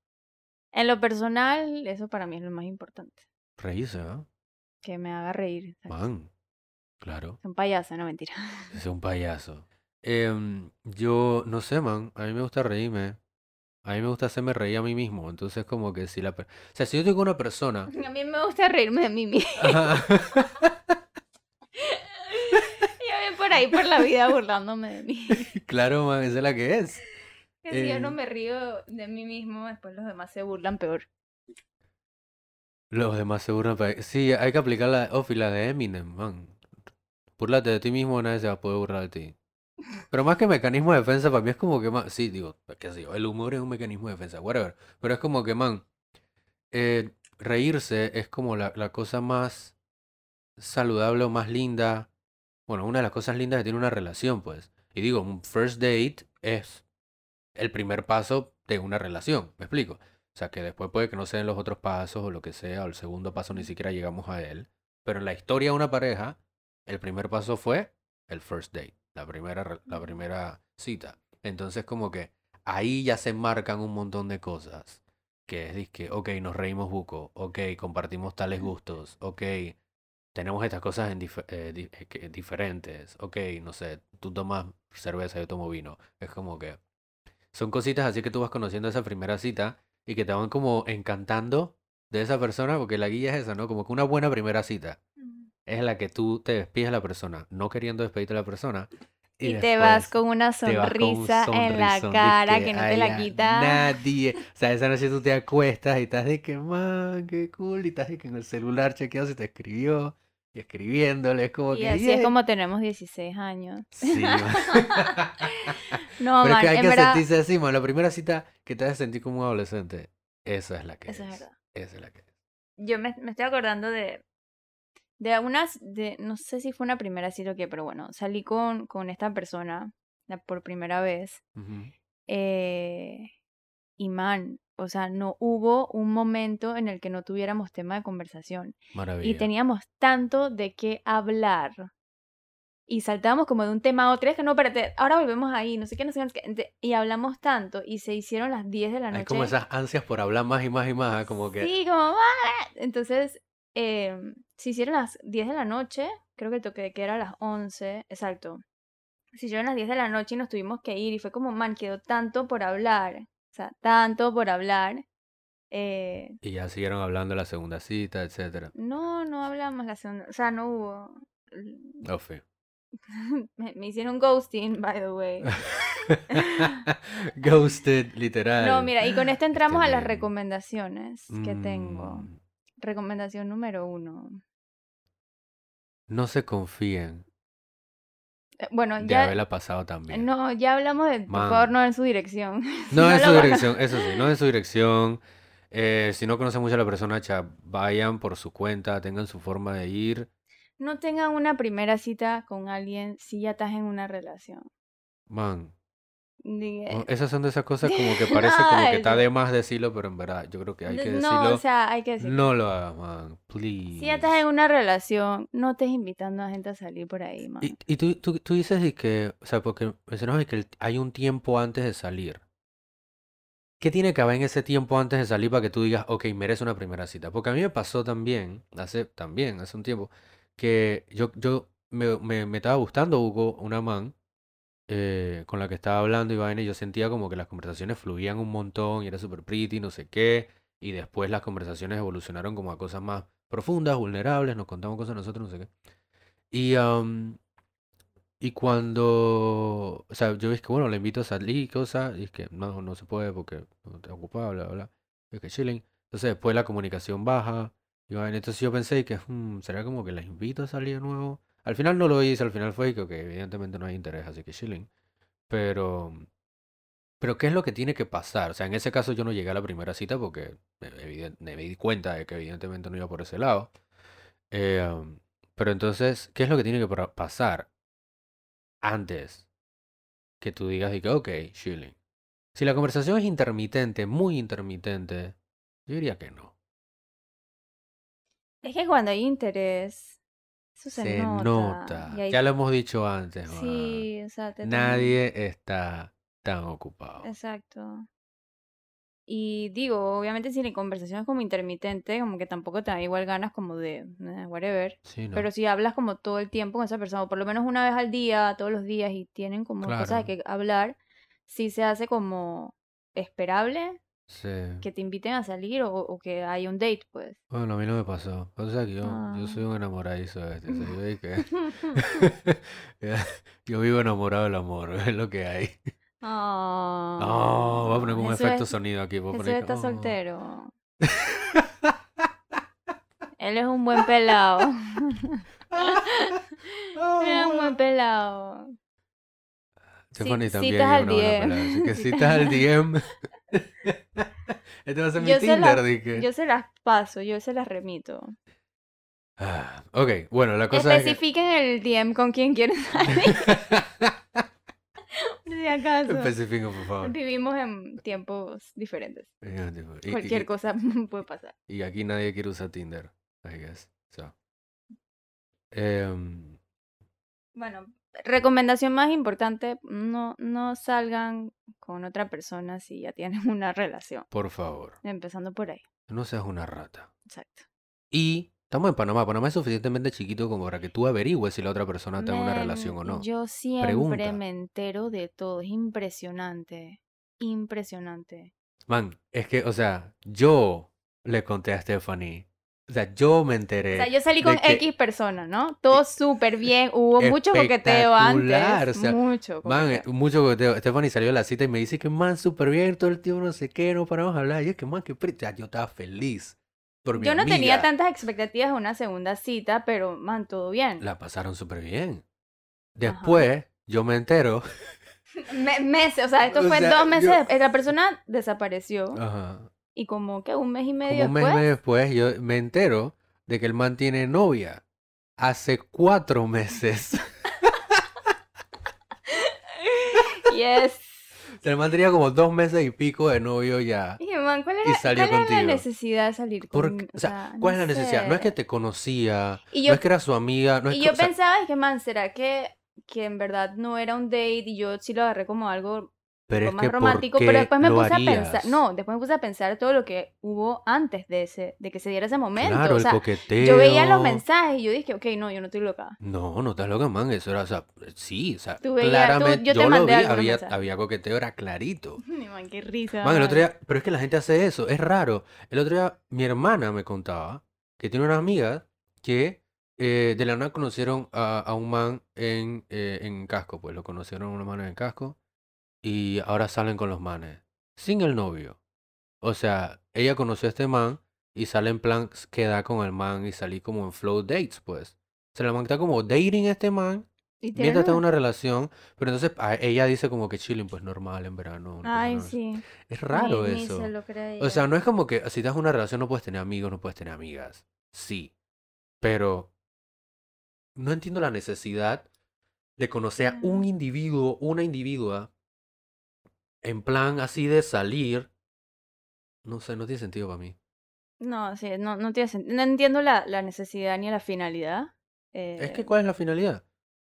En lo personal, eso para mí es lo más importante. Reírse, ¿ah? Que me haga reír. Man, claro. Es un payaso, no mentira. Es un payaso. Em, yo no sé, man. A mí me gusta reírme. A mí me gusta hacerme reír a mí mismo. Entonces, como que si la... O sea, si yo tengo una persona... A mí me gusta reírme de mí misma. Ajá. Yo voy por ahí por la vida burlándome de mí. Claro, man, esa es la que es. Que si yo no Eh, me río de mí mismo, después los demás se burlan peor. los demás se burlan. pa- Sí, hay que aplicar la, oh, y la de Eminem, man. Burlate de ti mismo, nadie se va a poder burlar de ti. Pero más que mecanismo de defensa, para mí es como que, man, sí, digo, qué sé yo, el humor es un mecanismo de defensa, whatever. Pero es como que, man, eh, reírse es como la, la cosa más saludable o más linda. Bueno, una de las cosas lindas que tiene una relación, pues. Y digo, un first date es el primer paso de una relación, ¿me explico? O sea, que después puede que no sean los otros pasos o lo que sea, o el segundo paso ni siquiera llegamos a él. Pero en la historia de una pareja, el primer paso fue el first date, la primera, la primera cita. Entonces, como que ahí ya se marcan un montón de cosas. Que es, que, ok, nos reímos buco, ok, compartimos tales gustos, ok, tenemos estas cosas en dif- eh, di- eh, diferentes, ok, no sé, tú tomas cerveza, yo tomo vino. Es como que son cositas así que tú vas conociendo esa primera cita y que te van como encantando de esa persona, porque la guía es esa, ¿no? Como que una buena primera cita es la que tú te despides de la persona, no queriendo despedirte de la persona, Y Y te vas con una vas con un sonrisa en la cara dizque, que no te "Ay, la quita. nadie. O sea, esa noche tú te acuestas y estás de que, man, qué cool. Y estás de que en el celular chequeado si te escribió. Y escribiéndole, es como Y que, así es "Yeah". como tenemos 16 años. Sí, man. No, Pero es man, que hay que verdad, sentirse así, man. La primera cita que te hace sentir como un adolescente, esa es la que eso es es. verdad. Esa es la que es. Yo me, me estoy acordando de, de unas, de, no sé si fue una primera cita o qué, pero bueno, salí con, con esta persona la- por primera vez. Ujú. Eh, y man, o sea, no hubo un momento en el que no tuviéramos tema de conversación. Y Maravilla. teníamos tanto de qué hablar. Y saltábamos como de un tema a otro. Es que no, espérate, ahora volvemos ahí, no sé qué, no sé qué, no sé qué. Ente- Y hablamos tanto y se hicieron las 10 de la Hay como noche. esas ansias por hablar más y más y más, como que... Sí, como... Entonces, eh, se hicieron las 10 de la noche. Creo que el toque de queda era a las 11. Exacto. Se hicieron las 10 de la noche y nos tuvimos que ir. Y fue como, man, quedó tanto por hablar. O sea, tanto por hablar. Eh, Y ya siguieron hablando la segunda cita, etcétera. no, no hablamos la segunda. O sea, no hubo. Oh, me, me hicieron ghosting, by the way. Ghosted, literal. No, mira, y con esto entramos a las men. recomendaciones que tengo. Recomendación número uno. No se confíen Eh, Bueno, de ya. haberla pasado también. No, ya hablamos de. Por favor, no en su dirección. No en su dirección, eso sí, no en su dirección. Eh, si no conocen mucho a la persona, cha, vayan por su cuenta, tengan su forma de ir. No tengan una primera cita con alguien si ya estás en una relación. Man, O- esas son de esas cosas como que parece como que está no. de más decirlo, pero en verdad yo creo que hay que no, decirlo. o sea, hay que decirlo. No lo hagas, man, please. Si ya estás en una relación, no estés invitando a gente a salir por ahí, man. Y, y tú, tú, tú dices y que, o sea, porque mencionabas y que hay un tiempo antes de salir. ¿Qué tiene que haber en ese tiempo antes de salir para que tú digas, ok, merece una primera cita? Porque a mí me pasó también, hace, también, hace un tiempo, que yo, yo me, me, me estaba gustando Hugo, una man, eh, con la que estaba hablando y vaina, y yo sentía como que las conversaciones fluían un montón y era súper pretty, no sé qué, y después las conversaciones evolucionaron como a cosas más profundas, vulnerables, nos contamos cosas nosotros, no sé qué. Y, am, y cuando, o sea, yo dije bueno, le invito a salir cosas, y es que no, no se puede porque no está ocupado, bla, bla, bla. Es que chilling. Entonces después la comunicación baja. Y vaina. entonces yo pensé que, "Hmm, ¿será como que la invito a salir de nuevo? Al final no lo hice, al final fue que, ok, evidentemente no hay interés, así que chilling. Pero, pero ¿qué es lo que tiene que pasar? O sea, en ese caso yo no llegué a la primera cita porque me, eviden- me di cuenta de que evidentemente no iba por ese lado. Eh, um, pero entonces, ¿qué es lo que tiene que pasar antes que tú digas y que, ok, chilling? Si la conversación es intermitente, muy intermitente, yo diría que no. Es que cuando hay interés, eso se, Se nota. Ya lo hemos dicho antes. Sí, o sea, te Nadie está tan ocupado. Exacto. Y digo, obviamente si la conversación es como intermitente, como que tampoco te da igual ganas como de eh, whatever. Sí, no. Pero si hablas como todo el tiempo con esa persona, o por lo menos una vez al día, todos los días, y tienen como cosas de que hablar, sí se hace como esperable Sí. que te inviten a salir o, o que hay un date, pues. Bueno, a mí no me pasó. O sea, que yo, yo Ah. soy un enamoradizo de este. o sea, yo, dije que- yo vivo enamorado del amor, es lo que hay. No, voy a poner como un Ah, efecto es- sonido aquí. Voy a poner está oh. soltero. Él es un buen pelado. Él es un buen pelado. Stephanie Ci- también citas es al DM. Así que citas al DM. Este va a ser mi Yo se, Tinder, las, dije. yo se las paso, yo se las remito. Ah, ok, bueno, la cosa es que... Especifiquen el DM con quien quieren salir. Si acaso. Especifico, por favor. Vivimos en tiempos diferentes. Y- Cualquier y- cosa puede pasar. Y aquí nadie quiere usar Tinder, I guess. So. Em, Bueno, recomendación más importante, no, no salgan con otra persona si ya tienen una relación. por favor, Empezando por ahí. no seas una rata. Exacto. Y estamos en Panamá. Panamá es suficientemente chiquito como para que tú averigües si la otra persona en una relación o no. Yo siempre Pregunta. me entero de todo. Es impresionante. Impresionante. Man, es que, o sea, yo le conté a Stephanie O sea, yo me O enteré. sea, yo salí con X persona, ¿no? Todo súper bien, hubo mucho coqueteo antes. o sea, mucho Man, coqueteo. mucho coqueteo. Stephanie salió de la cita y me dice que, man, súper bien, todo el tiempo no sé qué, no paramos de hablar. Y es que, man, que pri- o sea, yo estaba feliz por mi Yo no tenía tantas expectativas de una segunda cita, pero, man, todo bien. La pasaron súper bien. Después, yo me entero. Me- meses, o sea, esto O fue sea, dos meses. yo-. La persona desapareció Ajá. Y como que un mes y Como medio un mes, después. mes después, yo me entero de que el man tiene novia. Hace cuatro meses. Yes. El man tenía como dos meses y pico de novio ya. Dije, man, ¿cuál Y era, salió cuál era la contigo. necesidad de salir con Porque, o sea, ¿cuál es la necesidad? No es que te conocía, Y no es que era su amiga, no es y que, yo o sea, pensaba, dije, man, ¿será que, que en verdad no era un date y yo sí lo agarré como algo pero es más que ¿por romántico? Pero después me puse a pensar, no, después me puse a pensar todo lo que hubo antes de ese, de que se diera ese momento. Claro, o el sea, coqueteo. yo veía los mensajes y yo dije, ok, no, yo no estoy loca. No, no estás loca, man. Eso era, o sea, sí, o sea, Tú veías- tú- claramente yo te yo lo mandé vi, había, mensajes. había coqueteo, era clarito. Man, qué risa. Man, el otro día, pero es que la gente hace eso, es raro. El otro día mi hermana me contaba que tiene una amiga que eh, de la nada conocieron a, a un man en, eh, en casco, pues lo conocieron a una man en casco y ahora salen con los manes, sin el novio. O sea, ella conoció a este man y sale en plan queda con el man y salí como en flow dates, pues. O sea, la man está como dating a este man ¿Y tiene mientras está en una relación, pero entonces a- ella dice como que chilling, pues normal en verano. Ay, sí. Es raro eso. se. O sea, no es como que si estás en una relación no puedes tener amigos, no puedes tener amigas. Sí. Pero no entiendo la necesidad de conocer a un individuo, una individua, en plan así de salir. No sé, no tiene sentido para mí. No, sí, no, no tiene sentido. No entiendo la, la necesidad ni la finalidad. Es que, eh, ¿cuál es la finalidad?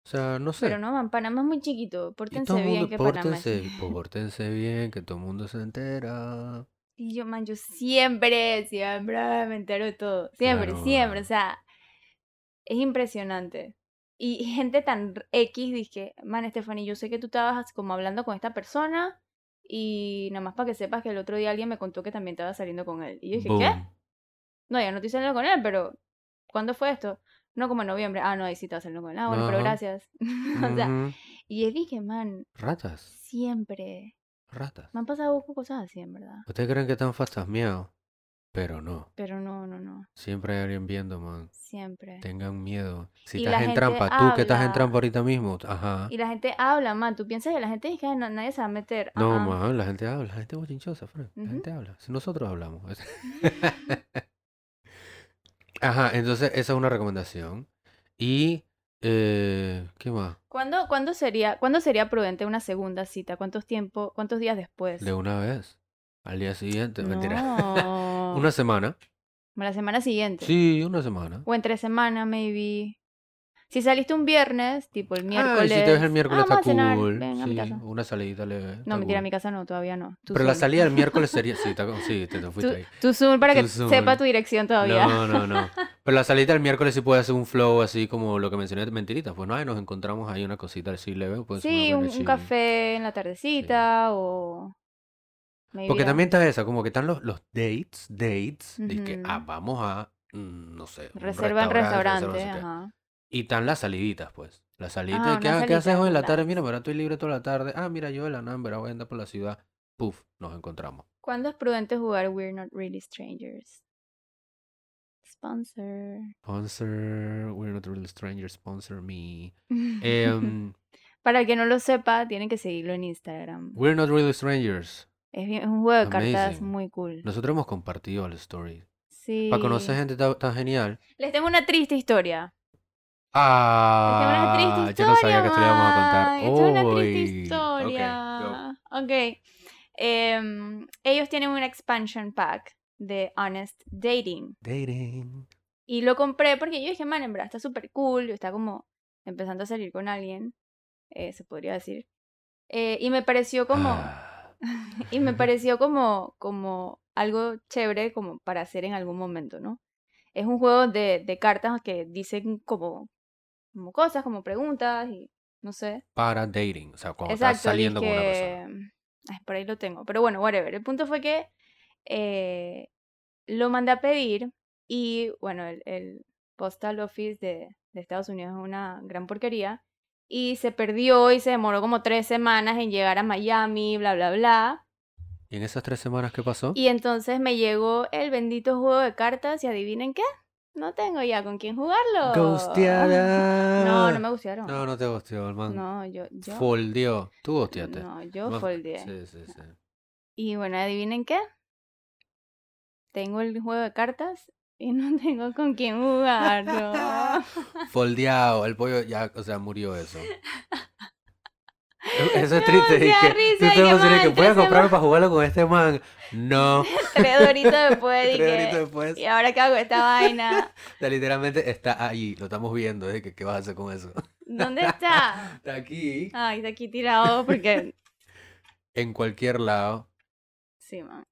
O sea, no sé. Pero no, man, Panamá es muy chiquito. Pórtense todo bien mundo, que Panamá es... pórtense, pórtense bien, que todo el mundo se entera. Y yo, man, yo siempre, siempre me entero de todo. Siempre, Claro. siempre. O sea, es impresionante. Y gente tan X, dije, man, Stephanie, yo sé que tú estabas como hablando con esta persona y nada más para que sepas que el otro día alguien me contó que también estaba saliendo con él. Y yo dije, ¿qué? No, ya no estoy saliendo con él, pero ¿cuándo fue esto? No, como en noviembre. Ah, no, ahí sí estaba saliendo con él. Ah, bueno, pero gracias. o sea, y yo dije, man, Ratas, siempre. ratas. Me han pasado cosas así, en verdad. Ustedes creen que están fantasmeados, pero no. Pero no, no, no. Siempre hay alguien viendo, man. Siempre. Tengan miedo. Si Y estás en trampa, tú que estás en trampa ahorita mismo, ajá. Y la gente habla, man. Tú piensas que la gente dice que "Ay, no, nadie se va a meter. No, man, la gente habla, la gente es bochinchosa, Fran. La gente habla. Nosotros hablamos. Ajá, entonces esa es una recomendación. Y, eh, ¿qué más? ¿Cuándo, cuándo sería, ¿Cuándo sería prudente una segunda cita? ¿Cuántos tiempo, cuántos días después? De una vez. Al día siguiente, mentira. Una semana. La semana siguiente. Sí, una semana. O entre semana, maybe. Si saliste un viernes, tipo el Ah, miércoles. si te ves el miércoles "Ah, está a cool. ven a mi Sí, casa. una salidita leve. No, mentira, a mi casa no, todavía no. Pero la salida del miércoles sería. Sí, está, sí te, fuiste ahí. tú Zoom para que Zoom. sepa tu dirección todavía. No, no, no. Pero la salida del miércoles sí puede hacer un flow así como lo que mencioné de mentiritas. Pues no, Ay, nos encontramos ahí una cosita así leve. Sí, un, café en la tardecita o... maybe Porque también está esa, como que están los, los dates, dates, de que ah, vamos a, mm, no sé, Reserva en restaurante, no sé. Y están las saliditas, pues. Las saliditas, Ah, de que, una ah, ¿qué haces hoy en la tarde? Mira, pero estoy libre toda la tarde. Ah, mira, yo de la nada, voy a andar por la ciudad. Puf, nos encontramos. ¿Cuándo es prudente jugar We're Not Really Strangers? Sponsor. Sponsor, we're not really strangers, sponsor me. Em, Para el que no lo sepa, tienen que seguirlo en Instagram. we're not really strangers. Es, bien- es un juego de cartas muy cool. Nosotros hemos compartido la story. Sí. Para conocer gente tan, tan genial. Les tengo una triste historia. Ah, Es una triste yo no historia. sabía que esto lo íbamos a contar man. Esto es una triste Ok, historia. Ok. Em, ellos tienen un expansion pack de Honest Dating. Dating. Y lo compré porque yo dije, man, en verdad está súper cool. Está como empezando a salir con alguien. eh, se podría decir. Eh, y me pareció como. Ah, y me pareció como, como algo chévere como para hacer en algún momento, ¿no? Es un juego de, de cartas que dicen como, como cosas, como preguntas y no sé. para dating. O sea, cuando estás Exacto, saliendo con una persona. Ay, por ahí lo tengo. Pero bueno, whatever. El punto fue que eh, lo mandé a pedir Y bueno, el, el Postal Office de, de Estados Unidos es una gran porquería. Y se perdió y se demoró como tres semanas en llegar a Miami, bla, bla, bla. ¿Y en esas tres semanas qué pasó? Y entonces me llegó el bendito juego de cartas y adivinen qué. No tengo ya con quién jugarlo. ¡Ghosteada! No, no me gustaron. No, no te gusteó, el man. No, yo, yo. Foldeó. Tú gusteaste. No, yo Más- foldeé. Sí, sí, sí. Y bueno, adivinen qué. Tengo el juego de cartas y no tengo con quién jugarlo. Foldeado. El pollo ya, o sea, murió eso. Eso es triste. dije, risa, tú te que emocionas que más, voy a tres comprarme para jugarlo con este man. No. Tres doritos después Tres dije. horitos después. ¿Y ahora qué hago esta vaina? O sea, literalmente está ahí. Lo estamos viendo. ¿eh? ¿Qué, qué vas a hacer con eso? ¿Dónde está? Está aquí. Ay, está aquí tirado porque. En cualquier lado. Sí, man.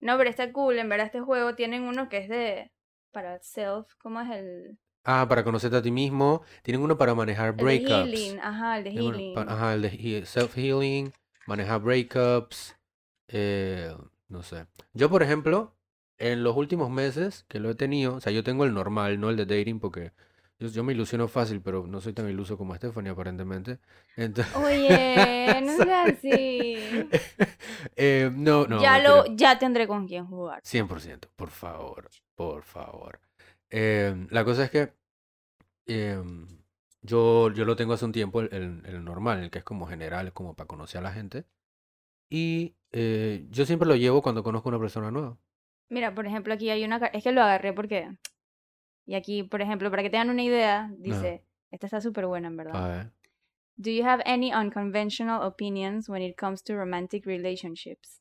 No, pero está cool. En verdad, este juego tienen uno que es de. Para self. ¿Cómo es el. Ah, para conocerte a ti mismo. Tienen uno para manejar El de breakups. healing. Ajá, el de healing. Ajá, el de he- self-healing, manejar breakups. eh, no sé. Yo, por ejemplo, en los últimos meses que lo he tenido, o sea, yo tengo el normal, no el de dating, porque yo, yo me ilusiono fácil, pero no soy tan iluso como Stephanie, aparentemente. Entonces, Oye, no seas así. eh, no, no, ya lo, ya tendré con quién jugar. 100%, por favor, por favor. Eh, la cosa es que em, yo, yo lo tengo hace un tiempo, el, el- el normal, el que es como general, como para conocer a la gente. Y eh, yo siempre lo llevo cuando conozco a una persona nueva. Mira, por ejemplo, aquí hay una. Es que lo agarré porque. Y aquí, por ejemplo, para que tengan una idea, dice. Esta está súper buena, en verdad. Do you have any unconventional opinions when it comes to romantic relationships?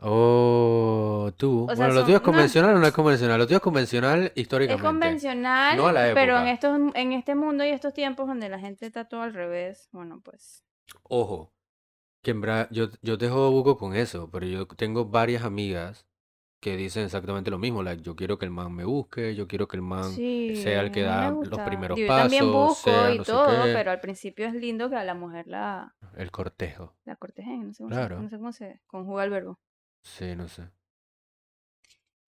Oh, tú. O sea, bueno, lo son- tuyo es no- convencional o no es convencional. Lo tuyo es convencional Es históricamente. convencional, No a la pero en época. estos, en este mundo y estos tiempos donde la gente está todo al revés, bueno, pues. Ojo, que en verdad yo, yo te juego con eso, pero yo tengo varias amigas que dicen exactamente lo mismo. Like, yo quiero que el man me busque, yo quiero que el man Sí, sea el que da los primeros Digo, Yo también pasos, busco sea y no todo, pero al principio es lindo que a la mujer la, El cortejo. la cortejen, no sé cómo, se, Claro. no sé cómo se conjuga el verbo. Sí, no sé.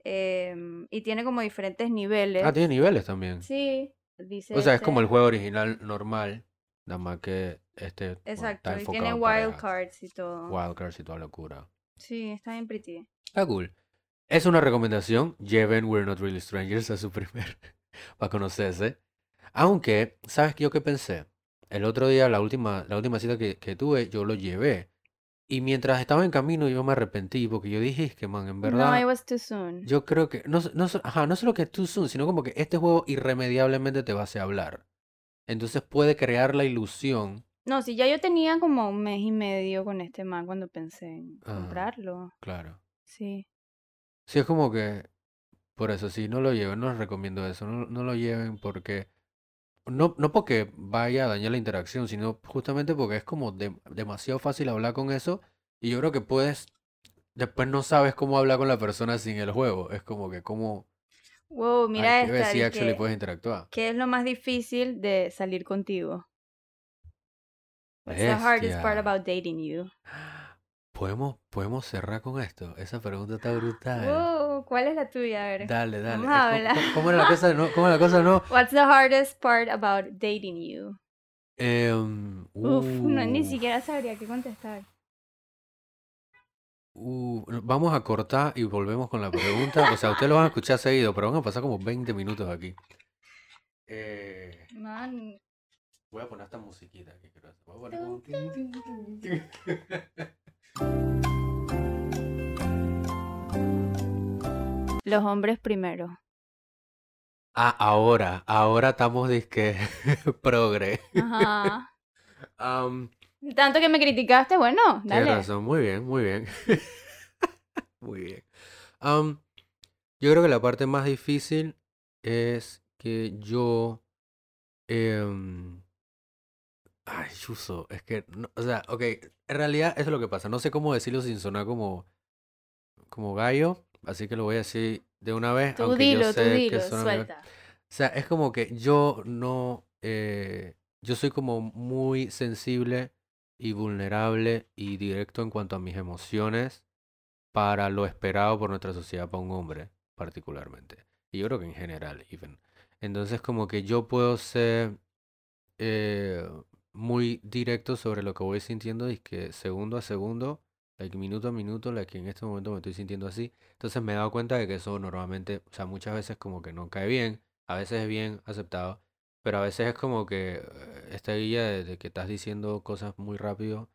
Em, y tiene como diferentes niveles. Ah, tiene niveles también. Sí, dice O sea, es este- como el juego original normal, nada más que este bueno, Exacto, está y tiene enfocado en wild parejas. cards y todo. Wildcards y toda locura. Sí, está bien pretty. Está cool. Es una recomendación. Lleven We're Not Really Strangers a su primer. para conocerse. Aunque, ¿sabes qué yo qué pensé? El otro día, la última, la última cita que, que tuve, yo lo llevé. Y mientras estaba en camino, yo me arrepentí porque yo dije, es que man, en No, verdad. it was too soon. Yo creo que, no, no, ajá, no solo que too soon, sino como que este juego irremediablemente te va a hacer hablar. Entonces puede crear la ilusión. No, si ya yo tenía como un mes y medio con este man cuando pensé en Ah. comprarlo. Claro. Sí. Sí, es como que, por eso, sí, no lo lleven, no les recomiendo eso, no, no lo lleven porque, no, no porque vaya a dañar la interacción, sino justamente porque es como de- demasiado fácil hablar con eso y yo creo que puedes, después no sabes cómo hablar con la persona sin el juego, es como que cómo, Wow, mira hay que ver esta. si actually dice, puedes interactuar. ¿Qué es lo más difícil de salir contigo? What's the hardest part Bestia. about dating you? ¿Podemos, podemos cerrar con esto? Esa pregunta está brutal. Wow, ¿cuál es la tuya? A ver. Dale, dale. Vamos a Eh, ¿cómo- hablar. cómo- ¿Cómo era la cosa? No, ¿Cómo era la cosa? No. What's the hardest part about dating you? Em, Uf, no, ni siquiera sabría qué contestar. Uh, vamos a cortar y volvemos con la pregunta. O sea, ustedes lo van a escuchar seguido, pero van a pasar como 20 minutos aquí. Eh, Man, voy a poner esta musiquita aquí. creo. Voy a poner como los hombres primero. Ah, ahora, ahora estamos disque progre. Ajá. Tanto que me criticaste, bueno, tienes dale. razón, muy bien, muy bien. Muy bien. Yo creo que la parte más difícil es que yo... em, Ay, Chuso, es que, no- o sea, ok, en realidad eso es lo que pasa. No sé cómo decirlo sin sonar como, como gallo, así que lo voy a decir de una vez, Tú aunque yo dilo, tú sé que dilo, suena medio- suelta. O sea, es como que yo no, eh, yo soy como muy sensible y vulnerable y directo en cuanto a mis emociones para lo esperado por nuestra sociedad para un hombre, particularmente. Y yo creo que en general, even. Entonces como que yo puedo ser eh, muy directo sobre lo que voy sintiendo y que segundo a segundo, like, minuto a minuto, like, en este momento me estoy sintiendo así. Entonces me he dado cuenta de que eso normalmente, o sea, muchas veces como que no cae bien, a veces es bien aceptado, pero a veces es como que eh, esta guía de, de que estás diciendo cosas muy rápido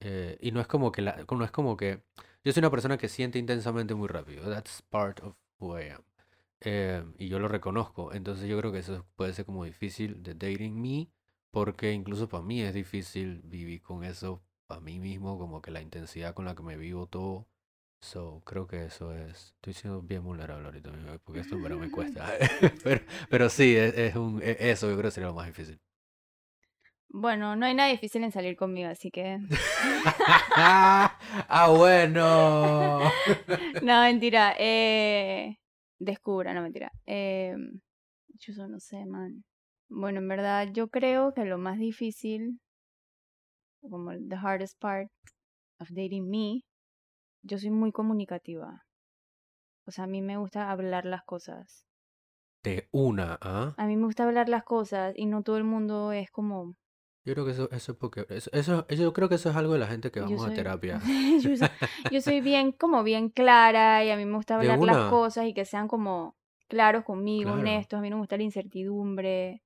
eh, y no es como que la, no es como que yo soy una persona que siente intensamente muy rápido. That's part of who I am. Eh, y yo lo reconozco. Entonces yo creo que eso puede ser como difícil de dating me. Porque incluso para mí es difícil vivir con eso para mí mismo. Como que la intensidad con la que me vivo todo. So, creo que eso es. Estoy siendo bien vulnerable ahorita mismo, porque esto pero me cuesta. pero, pero sí, es, es un, e, eso yo creo que sería lo más difícil. Bueno, no hay nada difícil en salir conmigo, así que. ah, bueno. no, mentira. Eh, descubra, no mentira. Eh, yo no sé, man. Bueno, en verdad, yo creo que lo más difícil, como the hardest part of dating me, yo soy muy comunicativa. O sea, a mí me gusta hablar las cosas. De una, ¿ah? A mí me gusta hablar las cosas y no todo el mundo es como yo creo que eso, eso es porque, eso, eso, yo creo que eso es algo de la gente que vamos a terapia. yo, soy, bien, como bien clara y a mí me gusta hablar las cosas y que sean como claros conmigo, honestos, a mí no me gusta la incertidumbre.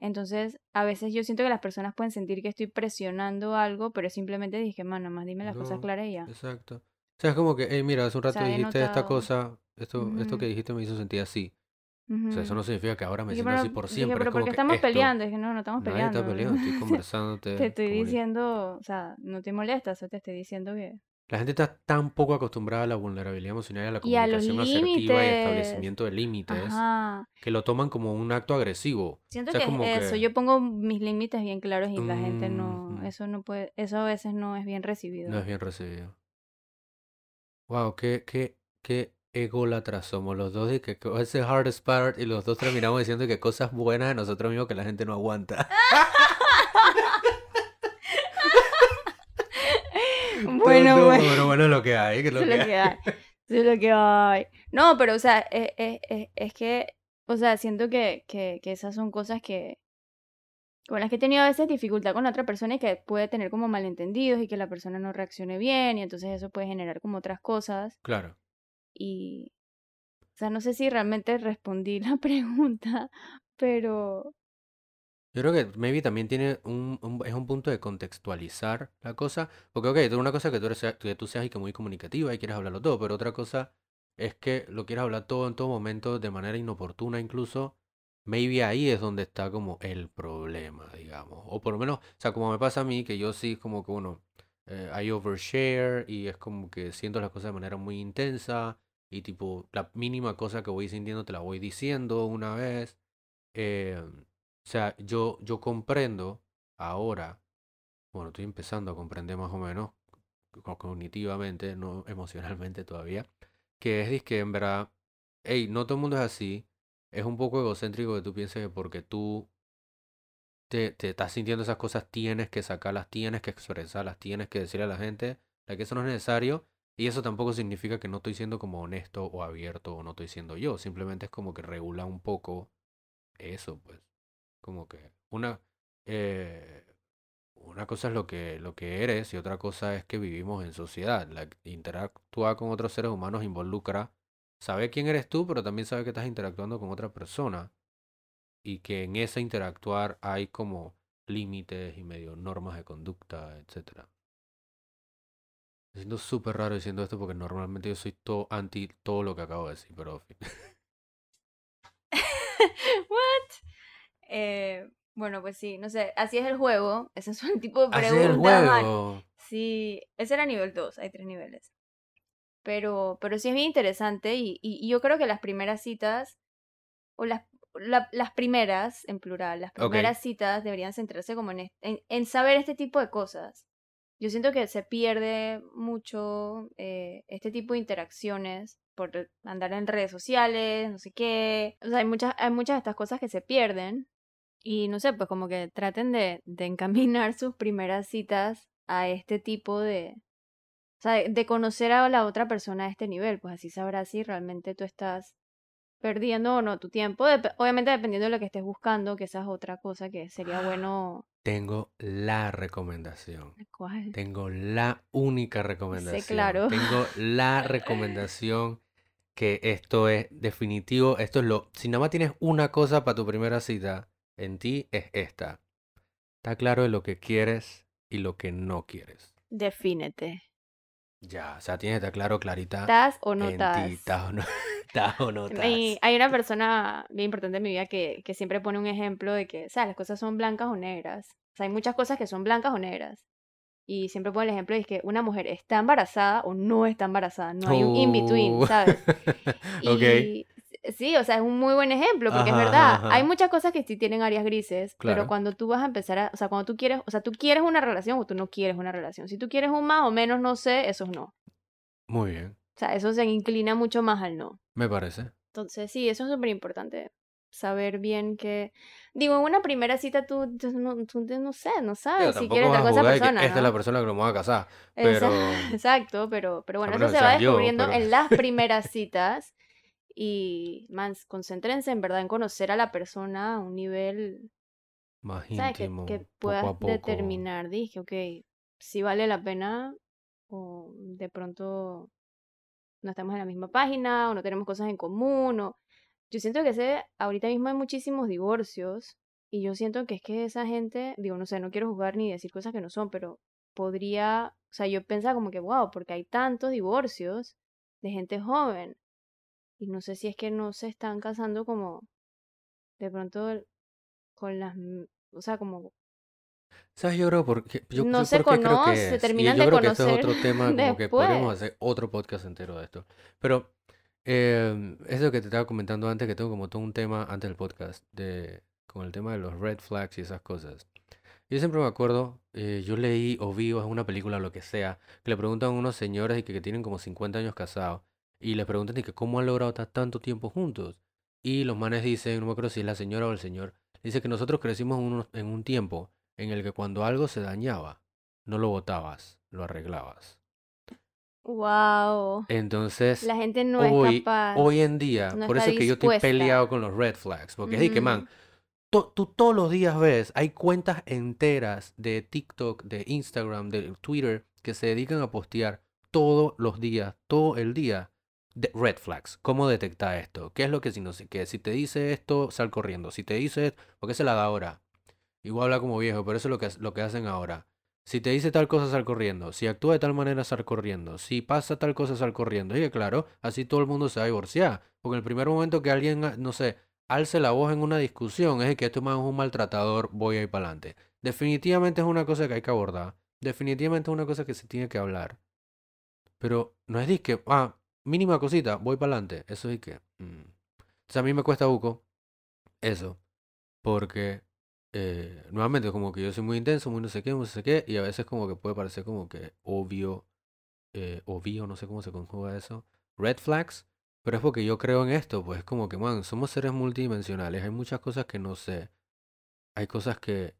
Entonces, a veces yo siento que las personas pueden sentir que estoy presionando algo, pero simplemente dije, mano, más dime las cosas claras y ya. Exacto. O sea, es como que, hey, mira, hace un rato dijiste esta cosa, esto, esto que dijiste me hizo sentir así. O sea, eso no significa que ahora me siento así por siempre. pero porque estamos peleando, es que no, no estamos peleando. está peleando, estoy conversándote. te estoy diciendo, o sea, no te molestas, o te estoy diciendo que... La gente está tan poco acostumbrada a la vulnerabilidad emocional y a la comunicación asertiva y establecimiento de límites que lo toman como un acto agresivo. Siento que es eso, yo pongo mis límites bien claros y la gente no, eso no puede, eso a veces no es bien recibido. No es bien recibido. Wow, qué, qué, qué ególatras somos los dos y que es el hardest part y los dos terminamos diciendo que cosas buenas de nosotros mismos que la gente no aguanta. bueno, bueno. Pero bueno, es lo que hay. Que es lo, que, hay. Es lo que hay. No, pero o sea, es, es, es, es que, o sea, siento que, que, que esas son cosas que, con las que he tenido a veces dificultad con la otra persona y que puede tener como malentendidos y que la persona no reaccione bien y entonces eso puede generar como otras cosas. Claro. Y, o sea, no sé si realmente respondí la pregunta, pero... Yo creo que maybe también tiene un, es un punto de contextualizar la cosa, porque ok, una cosa que tú, eres, que tú seas y que muy comunicativa y quieres hablarlo todo, pero otra cosa es que lo quieres hablar todo en todo momento de manera inoportuna incluso, maybe ahí es donde está como el problema, digamos. O por lo menos, o sea, como me pasa a mí, que yo sí como que uno, eh, I overshare y es como que siento las cosas de manera muy intensa y tipo, la mínima cosa que voy sintiendo te la voy diciendo una vez. Eh, o sea, yo, yo comprendo ahora, bueno, estoy empezando a comprender más o menos cognitivamente, no emocionalmente todavía, que es que en verdad, hey, no todo el mundo es así. Es un poco egocéntrico que tú pienses que porque tú te, te estás sintiendo esas cosas, tienes que sacarlas, tienes que expresarlas, tienes que decirle a la gente que eso no es necesario y eso tampoco significa que no estoy siendo como honesto o abierto o no estoy siendo yo. Simplemente es como que regula un poco eso, pues. Como que una, eh, una cosa es lo que, lo que eres y otra cosa es que vivimos en sociedad. La, interactuar con otros seres humanos involucra saber quién eres tú, pero también saber que estás interactuando con otra persona. Y que en ese interactuar hay como límites y medio normas de conducta. Me siento súper raro diciendo esto porque normalmente yo soy todo anti todo lo que acabo de decir, pero... What? Eh, bueno, pues sí, no sé, así es el juego, ese es un tipo de pregunta. Así es el juego. Sí, ese era nivel 2, hay tres niveles. Pero, pero sí es bien interesante y, y, yo creo que las primeras citas, o las, las primeras, en plural, las primeras citas deberían centrarse como en, en, en saber este tipo de cosas yo siento que se pierde mucho eh, este tipo de interacciones por andar en redes sociales, no sé qué. O sea, hay muchas, hay muchas de estas cosas que se pierden. Y no sé, pues como que traten de, de encaminar sus primeras citas a este tipo de... O sea, de conocer a la otra persona a este nivel, pues así sabrás si realmente tú estás perdiendo o no tu tiempo. dep- obviamente dependiendo de lo que estés buscando, que esa es otra cosa que sería bueno. Tengo la recomendación. ¿Cuál? Tengo la única recomendación. claro. Tengo la recomendación que esto es definitivo. Esto es lo. Si nada más tienes una cosa para tu primera cita, en ti es esta. Está claro de lo que quieres y lo que no quieres. Defínete. Ya, o sea, tienes que estar claro, clarita. ¿Estás o no estás? ¿Estás o no, estás o no? Y hay una persona bien importante en mi vida que, que siempre pone un ejemplo de que, o sea, las cosas son blancas o negras. O sea, hay muchas cosas que son blancas o negras. Y siempre pone el ejemplo de que una mujer está embarazada o no está embarazada. No hay un in-between, Uh. ¿sabes? Y sí, o sea, es un muy buen ejemplo, porque Ajá, es verdad, ajá, hay muchas cosas que sí tienen áreas grises, pero Claro. cuando tú vas a empezar a, o sea, cuando tú quieres, o sea, tú quieres una relación o tú no quieres una relación. Si tú quieres un más o menos, no sé, eso es no. Muy bien. O sea, eso se inclina mucho más al no. Me parece. Entonces, sí, eso es súper importante. Saber bien que. Digo, en una primera cita tú, tú no, tú no sé, no sabes si tampoco quieres estar con esa persona. esta es ¿no? la persona que nos vamos a casar. Pero. Exacto, pero, pero bueno, eso se va sea yo, descubriendo pero- en las primeras citas. Y, man, concéntrense en verdad en conocer a la persona a un nivel, Más ¿sabes? Que, íntimo. que poco puedas a poco. determinar, dije, ok, si vale la pena o de pronto no estamos en la misma página o no tenemos cosas en común o yo siento que ese, ahorita mismo hay muchísimos divorcios y yo siento que es que esa gente, digo, no sé, no quiero juzgar ni decir cosas que no son, pero podría, o sea, yo pensaba como que, wow, porque hay tantos divorcios de gente joven y no sé si es que no se están casando como de pronto con las, o sea, como ¿Sabes? Yo creo porque yo, No yo se creo conoce, que se es. Terminan yo de creo que esto es otro tema como que después. hacer otro podcast entero de esto. Pero eh, eso que te estaba comentando antes, que tengo como todo un tema antes del podcast, de, con el tema de los red flags y esas cosas. Yo siempre me acuerdo, eh, yo leí o vi o en una película, lo que sea, que le preguntan a unos señores y que, que tienen como 50 años casados, y les preguntan que cómo han logrado estar tanto tiempo juntos. Y los manes dicen, no me acuerdo si es la señora o el señor, dice que nosotros crecimos en un, en un tiempo en el que cuando algo se dañaba, no lo botabas, lo arreglabas. wow, Entonces, la gente no hoy, es capaz. hoy en día, no por eso es que yo estoy peleado con los red flags, porque es de que, man, to- tú todos los días ves, hay cuentas enteras de TikTok, de Instagram, de Twitter, que se dedican a postear todos los días, todo el día, red flags. ¿Cómo detectar esto? ¿Qué es lo que si no sé? Si te dice esto, sal corriendo. Si te dice, ¿por qué se la da ahora? Igual habla como viejo, pero eso es lo que, lo que hacen ahora. Si te dice tal cosa, sal corriendo. Si actúa de tal manera, sal corriendo. Si pasa tal cosa, sal corriendo. Y claro, así todo el mundo se va a divorciar. Porque en el primer momento que alguien, no sé, alce la voz en una discusión, es que este man es un maltratador, voy a ir para adelante. Definitivamente es una cosa que hay que abordar. Definitivamente es una cosa que se tiene que hablar. Pero no es de que, ah, mínima cosita, voy para adelante. Eso es que. mm. Sea, a mí me cuesta buco eso. Porque, eh, nuevamente, como que yo soy muy intenso, muy no sé qué, muy no sé qué, y a veces como que puede parecer como que obvio, eh, obvio, no sé cómo se conjuga eso, red flags, pero es porque yo creo en esto, pues como que, man, somos seres multidimensionales, hay muchas cosas que no sé, hay cosas que,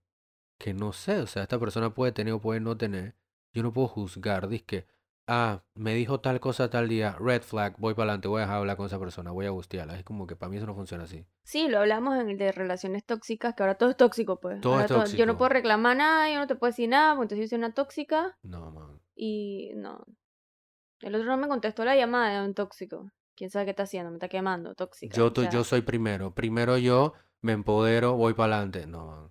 que no sé, o sea, esta persona puede tener o puede no tener, yo no puedo juzgar, que ah, me dijo tal cosa tal día, red flag, voy para adelante, voy a dejar de hablar con esa persona, voy a gustearla, es como que para mí eso no funciona así. Sí, lo hablamos en el de relaciones tóxicas, que ahora todo es tóxico, pues. Todo Ahora es Yo no tóxico. puedo reclamar nada, yo no te puedo decir nada, porque entonces yo soy una tóxica No, man. y no. El otro no me contestó la llamada de un tóxico. ¿Quién sabe qué está haciendo? Me está quemando, tóxica. Yo, o tu- sea, yo soy primero. Primero yo me empodero, voy para adelante. No, man.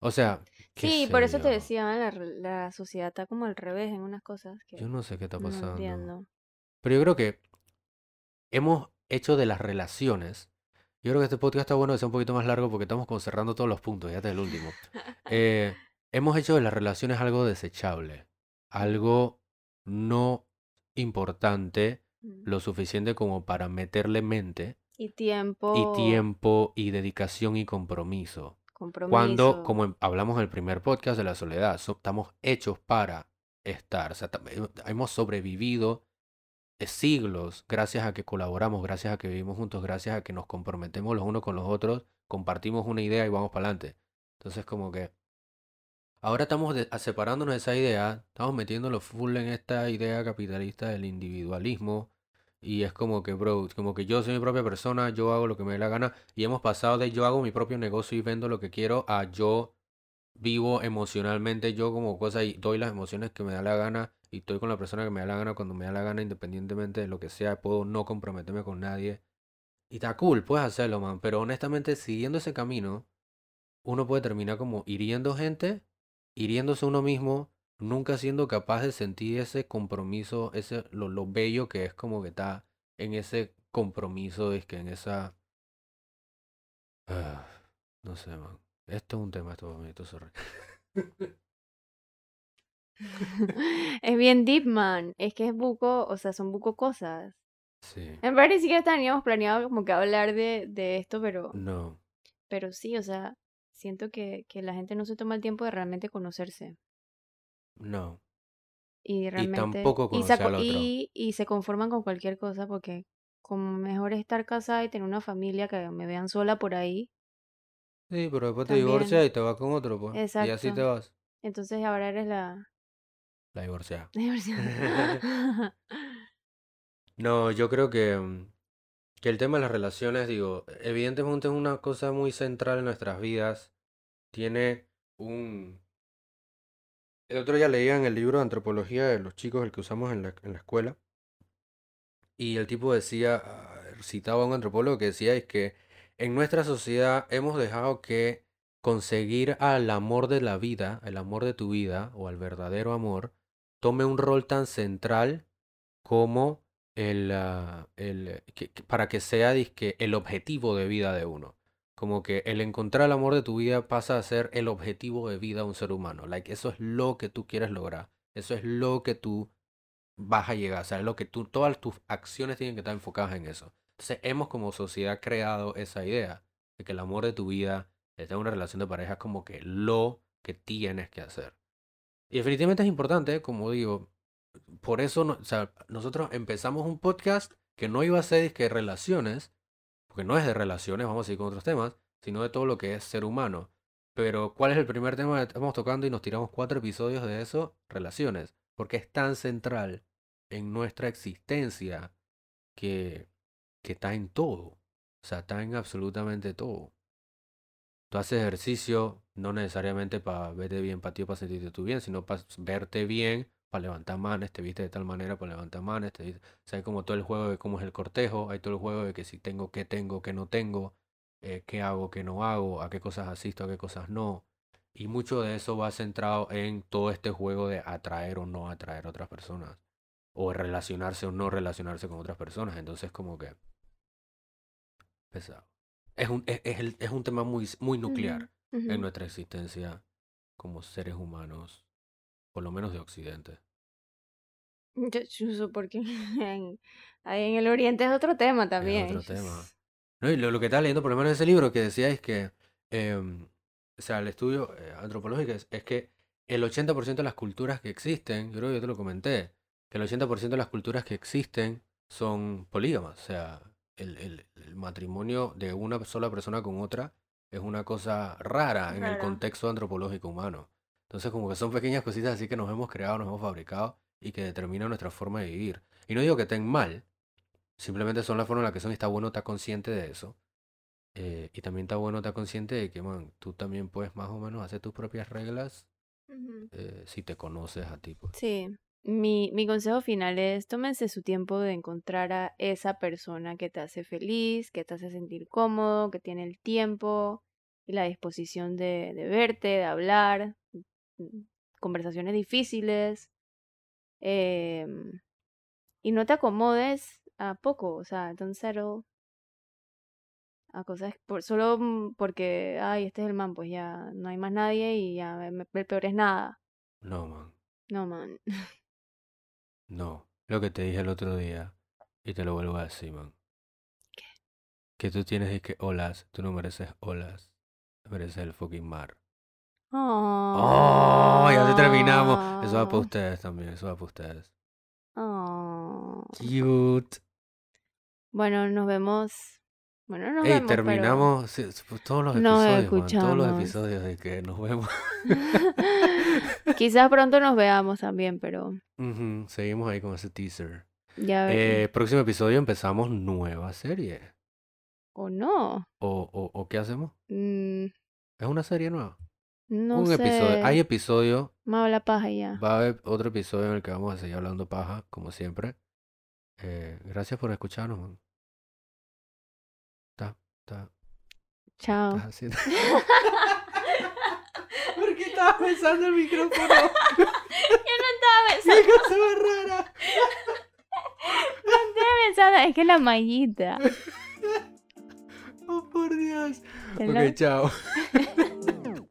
O sea, qué Sí, por eso te decía, la, sociedad está como al revés en unas cosas que Yo no sé qué está no pasando. entiendo. Pero yo creo que hemos hecho de las relaciones. Yo creo que este podcast está bueno que sea un poquito más largo porque estamos como cerrando todos los puntos, ya este es el último. Eh, hemos hecho de las relaciones algo desechable, algo no importante, Mm. lo suficiente como para meterle mente Y tiempo, y tiempo y dedicación y compromiso. Cuando, como hablamos en el primer podcast de la soledad, so- estamos hechos para estar. O sea, eh, hemos sobrevivido eh, siglos gracias a que colaboramos, gracias a que vivimos juntos, gracias a que nos comprometemos los unos con los otros, compartimos una idea y vamos para adelante. Entonces, como que ahora estamos separándonos de esa idea, estamos metiéndolo full en esta idea capitalista del individualismo Y es como que, bro, como que yo soy mi propia persona, yo hago lo que me dé la gana. Y hemos pasado de yo hago mi propio negocio y vendo lo que quiero a yo vivo emocionalmente yo como cosa y doy las emociones que me da la gana y estoy con la persona que me da la gana cuando me da la gana independientemente de lo que sea. Puedo no comprometerme con nadie. Y está cool, puedes hacerlo, man. Pero honestamente, siguiendo ese camino, uno puede terminar como hiriendo gente, hiriéndose uno mismo, nunca siendo capaz de sentir ese compromiso, ese lo, lo bello que es como que está en ese compromiso, es que en esa... Ah, no sé, man. Esto es un tema, esto es bonito, sorry. es bien deep, man. Es que es buco, o sea, son buco cosas. Sí. En verdad ni siquiera teníamos planeado como que hablar de, de esto, pero, No. pero sí, o sea, siento que, que la gente no se toma el tiempo de realmente conocerse. No. Y realmente. tampoco y, se al otro. y, y se conforman con cualquier cosa porque como mejor es estar casada y tener una familia que me vean sola por ahí. Sí, pero después te divorcias y te vas con otro, pues. Y así Exacto. te vas. Entonces ahora eres la. La divorciada. divorciada. No, yo creo que, mm, que el tema de las relaciones, digo, evidentemente es una cosa muy central en nuestras vidas. Tiene un... El otro día leía en el libro de antropología de los chicos, el que usamos en la, en la escuela, y el tipo decía, ah, citaba a un antropólogo que decía es que en nuestra sociedad hemos dejado que conseguir al amor de la vida, el amor de tu vida, o al verdadero amor, tome un rol tan central como el, ah, el que- para que sea el objetivo de vida de uno. Como que el encontrar el amor de tu vida pasa a ser el objetivo de vida de un ser humano. Like, eso es lo que tú quieres lograr. Eso es lo que tú vas a llegar. O sea, es lo que tú, todas tus acciones tienen que estar enfocadas en eso. Entonces, hemos como sociedad creado esa idea de que el amor de tu vida, estar en una relación de pareja, es como que lo que tienes que hacer. Y definitivamente es importante, como digo, por eso nosotros empezamos un podcast que no iba a ser que relaciones, porque no es de relaciones, vamos a seguir con otros temas, sino de todo lo que es ser humano. Pero, ¿cuál es el primer tema que estamos tocando y nos tiramos cuatro episodios de eso? Relaciones. Porque es tan central en nuestra existencia que, que está en todo. O sea, está en absolutamente todo. Tú haces ejercicio no necesariamente para verte bien para ti para sentirte tú bien, sino para verte bien, para levantar manes, te viste de tal manera para levantar manes, te viste- o sea, hay como todo el juego de cómo es el cortejo, hay todo el juego de que si tengo, qué tengo, qué no tengo, eh, qué hago, qué no hago, a qué cosas asisto, a qué cosas no. Y mucho de eso va centrado en todo este juego de atraer o no atraer a otras personas. O relacionarse o no relacionarse con otras personas. Entonces como que... Pesado. Es un, es, es el- es un tema muy, muy nuclear en nuestra existencia como seres humanos, por lo menos de Occidente. Yo chuzo porque en, ahí en el oriente es otro tema también. Es otro tema. No, y lo, lo que estaba leyendo, por lo menos en ese libro, que decía es que, em, o sea, el estudio eh, antropológico es, es que el 80% de las culturas que existen, yo creo que yo te lo comenté, que el 80% de las culturas que existen son polígamas, o sea, el, el- el matrimonio de una sola persona con otra es una cosa rara en el contexto antropológico humano. Entonces, como que son pequeñas cositas así que nos hemos creado, nos hemos fabricado y que determinan nuestra forma de vivir. Y no digo que estén mal, Simplemente son la forma en la que son y está bueno estar consciente de eso. Eh, y también está bueno estar consciente de que, man, tú también puedes más o menos hacer tus propias reglas eh, si te conoces a ti. pues. Sí, mi, mi consejo final es tómense su tiempo de encontrar a esa persona que te hace feliz, que te hace sentir cómodo, que tiene el tiempo y la disposición de, de verte, de hablar, conversaciones difíciles. em, y no te acomodes a poco, o sea, don't settle a cosas por, solo mm, porque, ay, este es el man, pues ya no hay más nadie y ya el peor es nada. No, man, No, man. no. Lo que te dije el otro día, y te lo vuelvo a decir, man. Que tú tienes que olas, tú no mereces olas, mereces el fucking mar. ¡Oh! Ya te terminamos. Eso va para ustedes también, eso va para ustedes. Oh. Cute. Bueno, nos vemos. Bueno, nos Ey, vemos, pero- terminamos sí, pues, todos los Nos episodios, man, todos los episodios de que nos vemos. Quizás pronto nos veamos también, pero Seguimos ahí con ese teaser. Ya. Eh, próximo episodio empezamos nueva serie. ¿O no? ¿O, o, o qué hacemos? Mm, ¿Es una serie nueva? No Un sé. episodio. Hay episodio. Me habla paja ya. Va a haber otro episodio en el que vamos a seguir hablando paja, como siempre. Eh, gracias por escucharnos, man. Está, está, Chao. estás haciendo. ¿Por qué estabas besando el micrófono? ¡Qué cosa más rara! pensando, es que la mallita. Oh, por Dios. La- Ok, chao.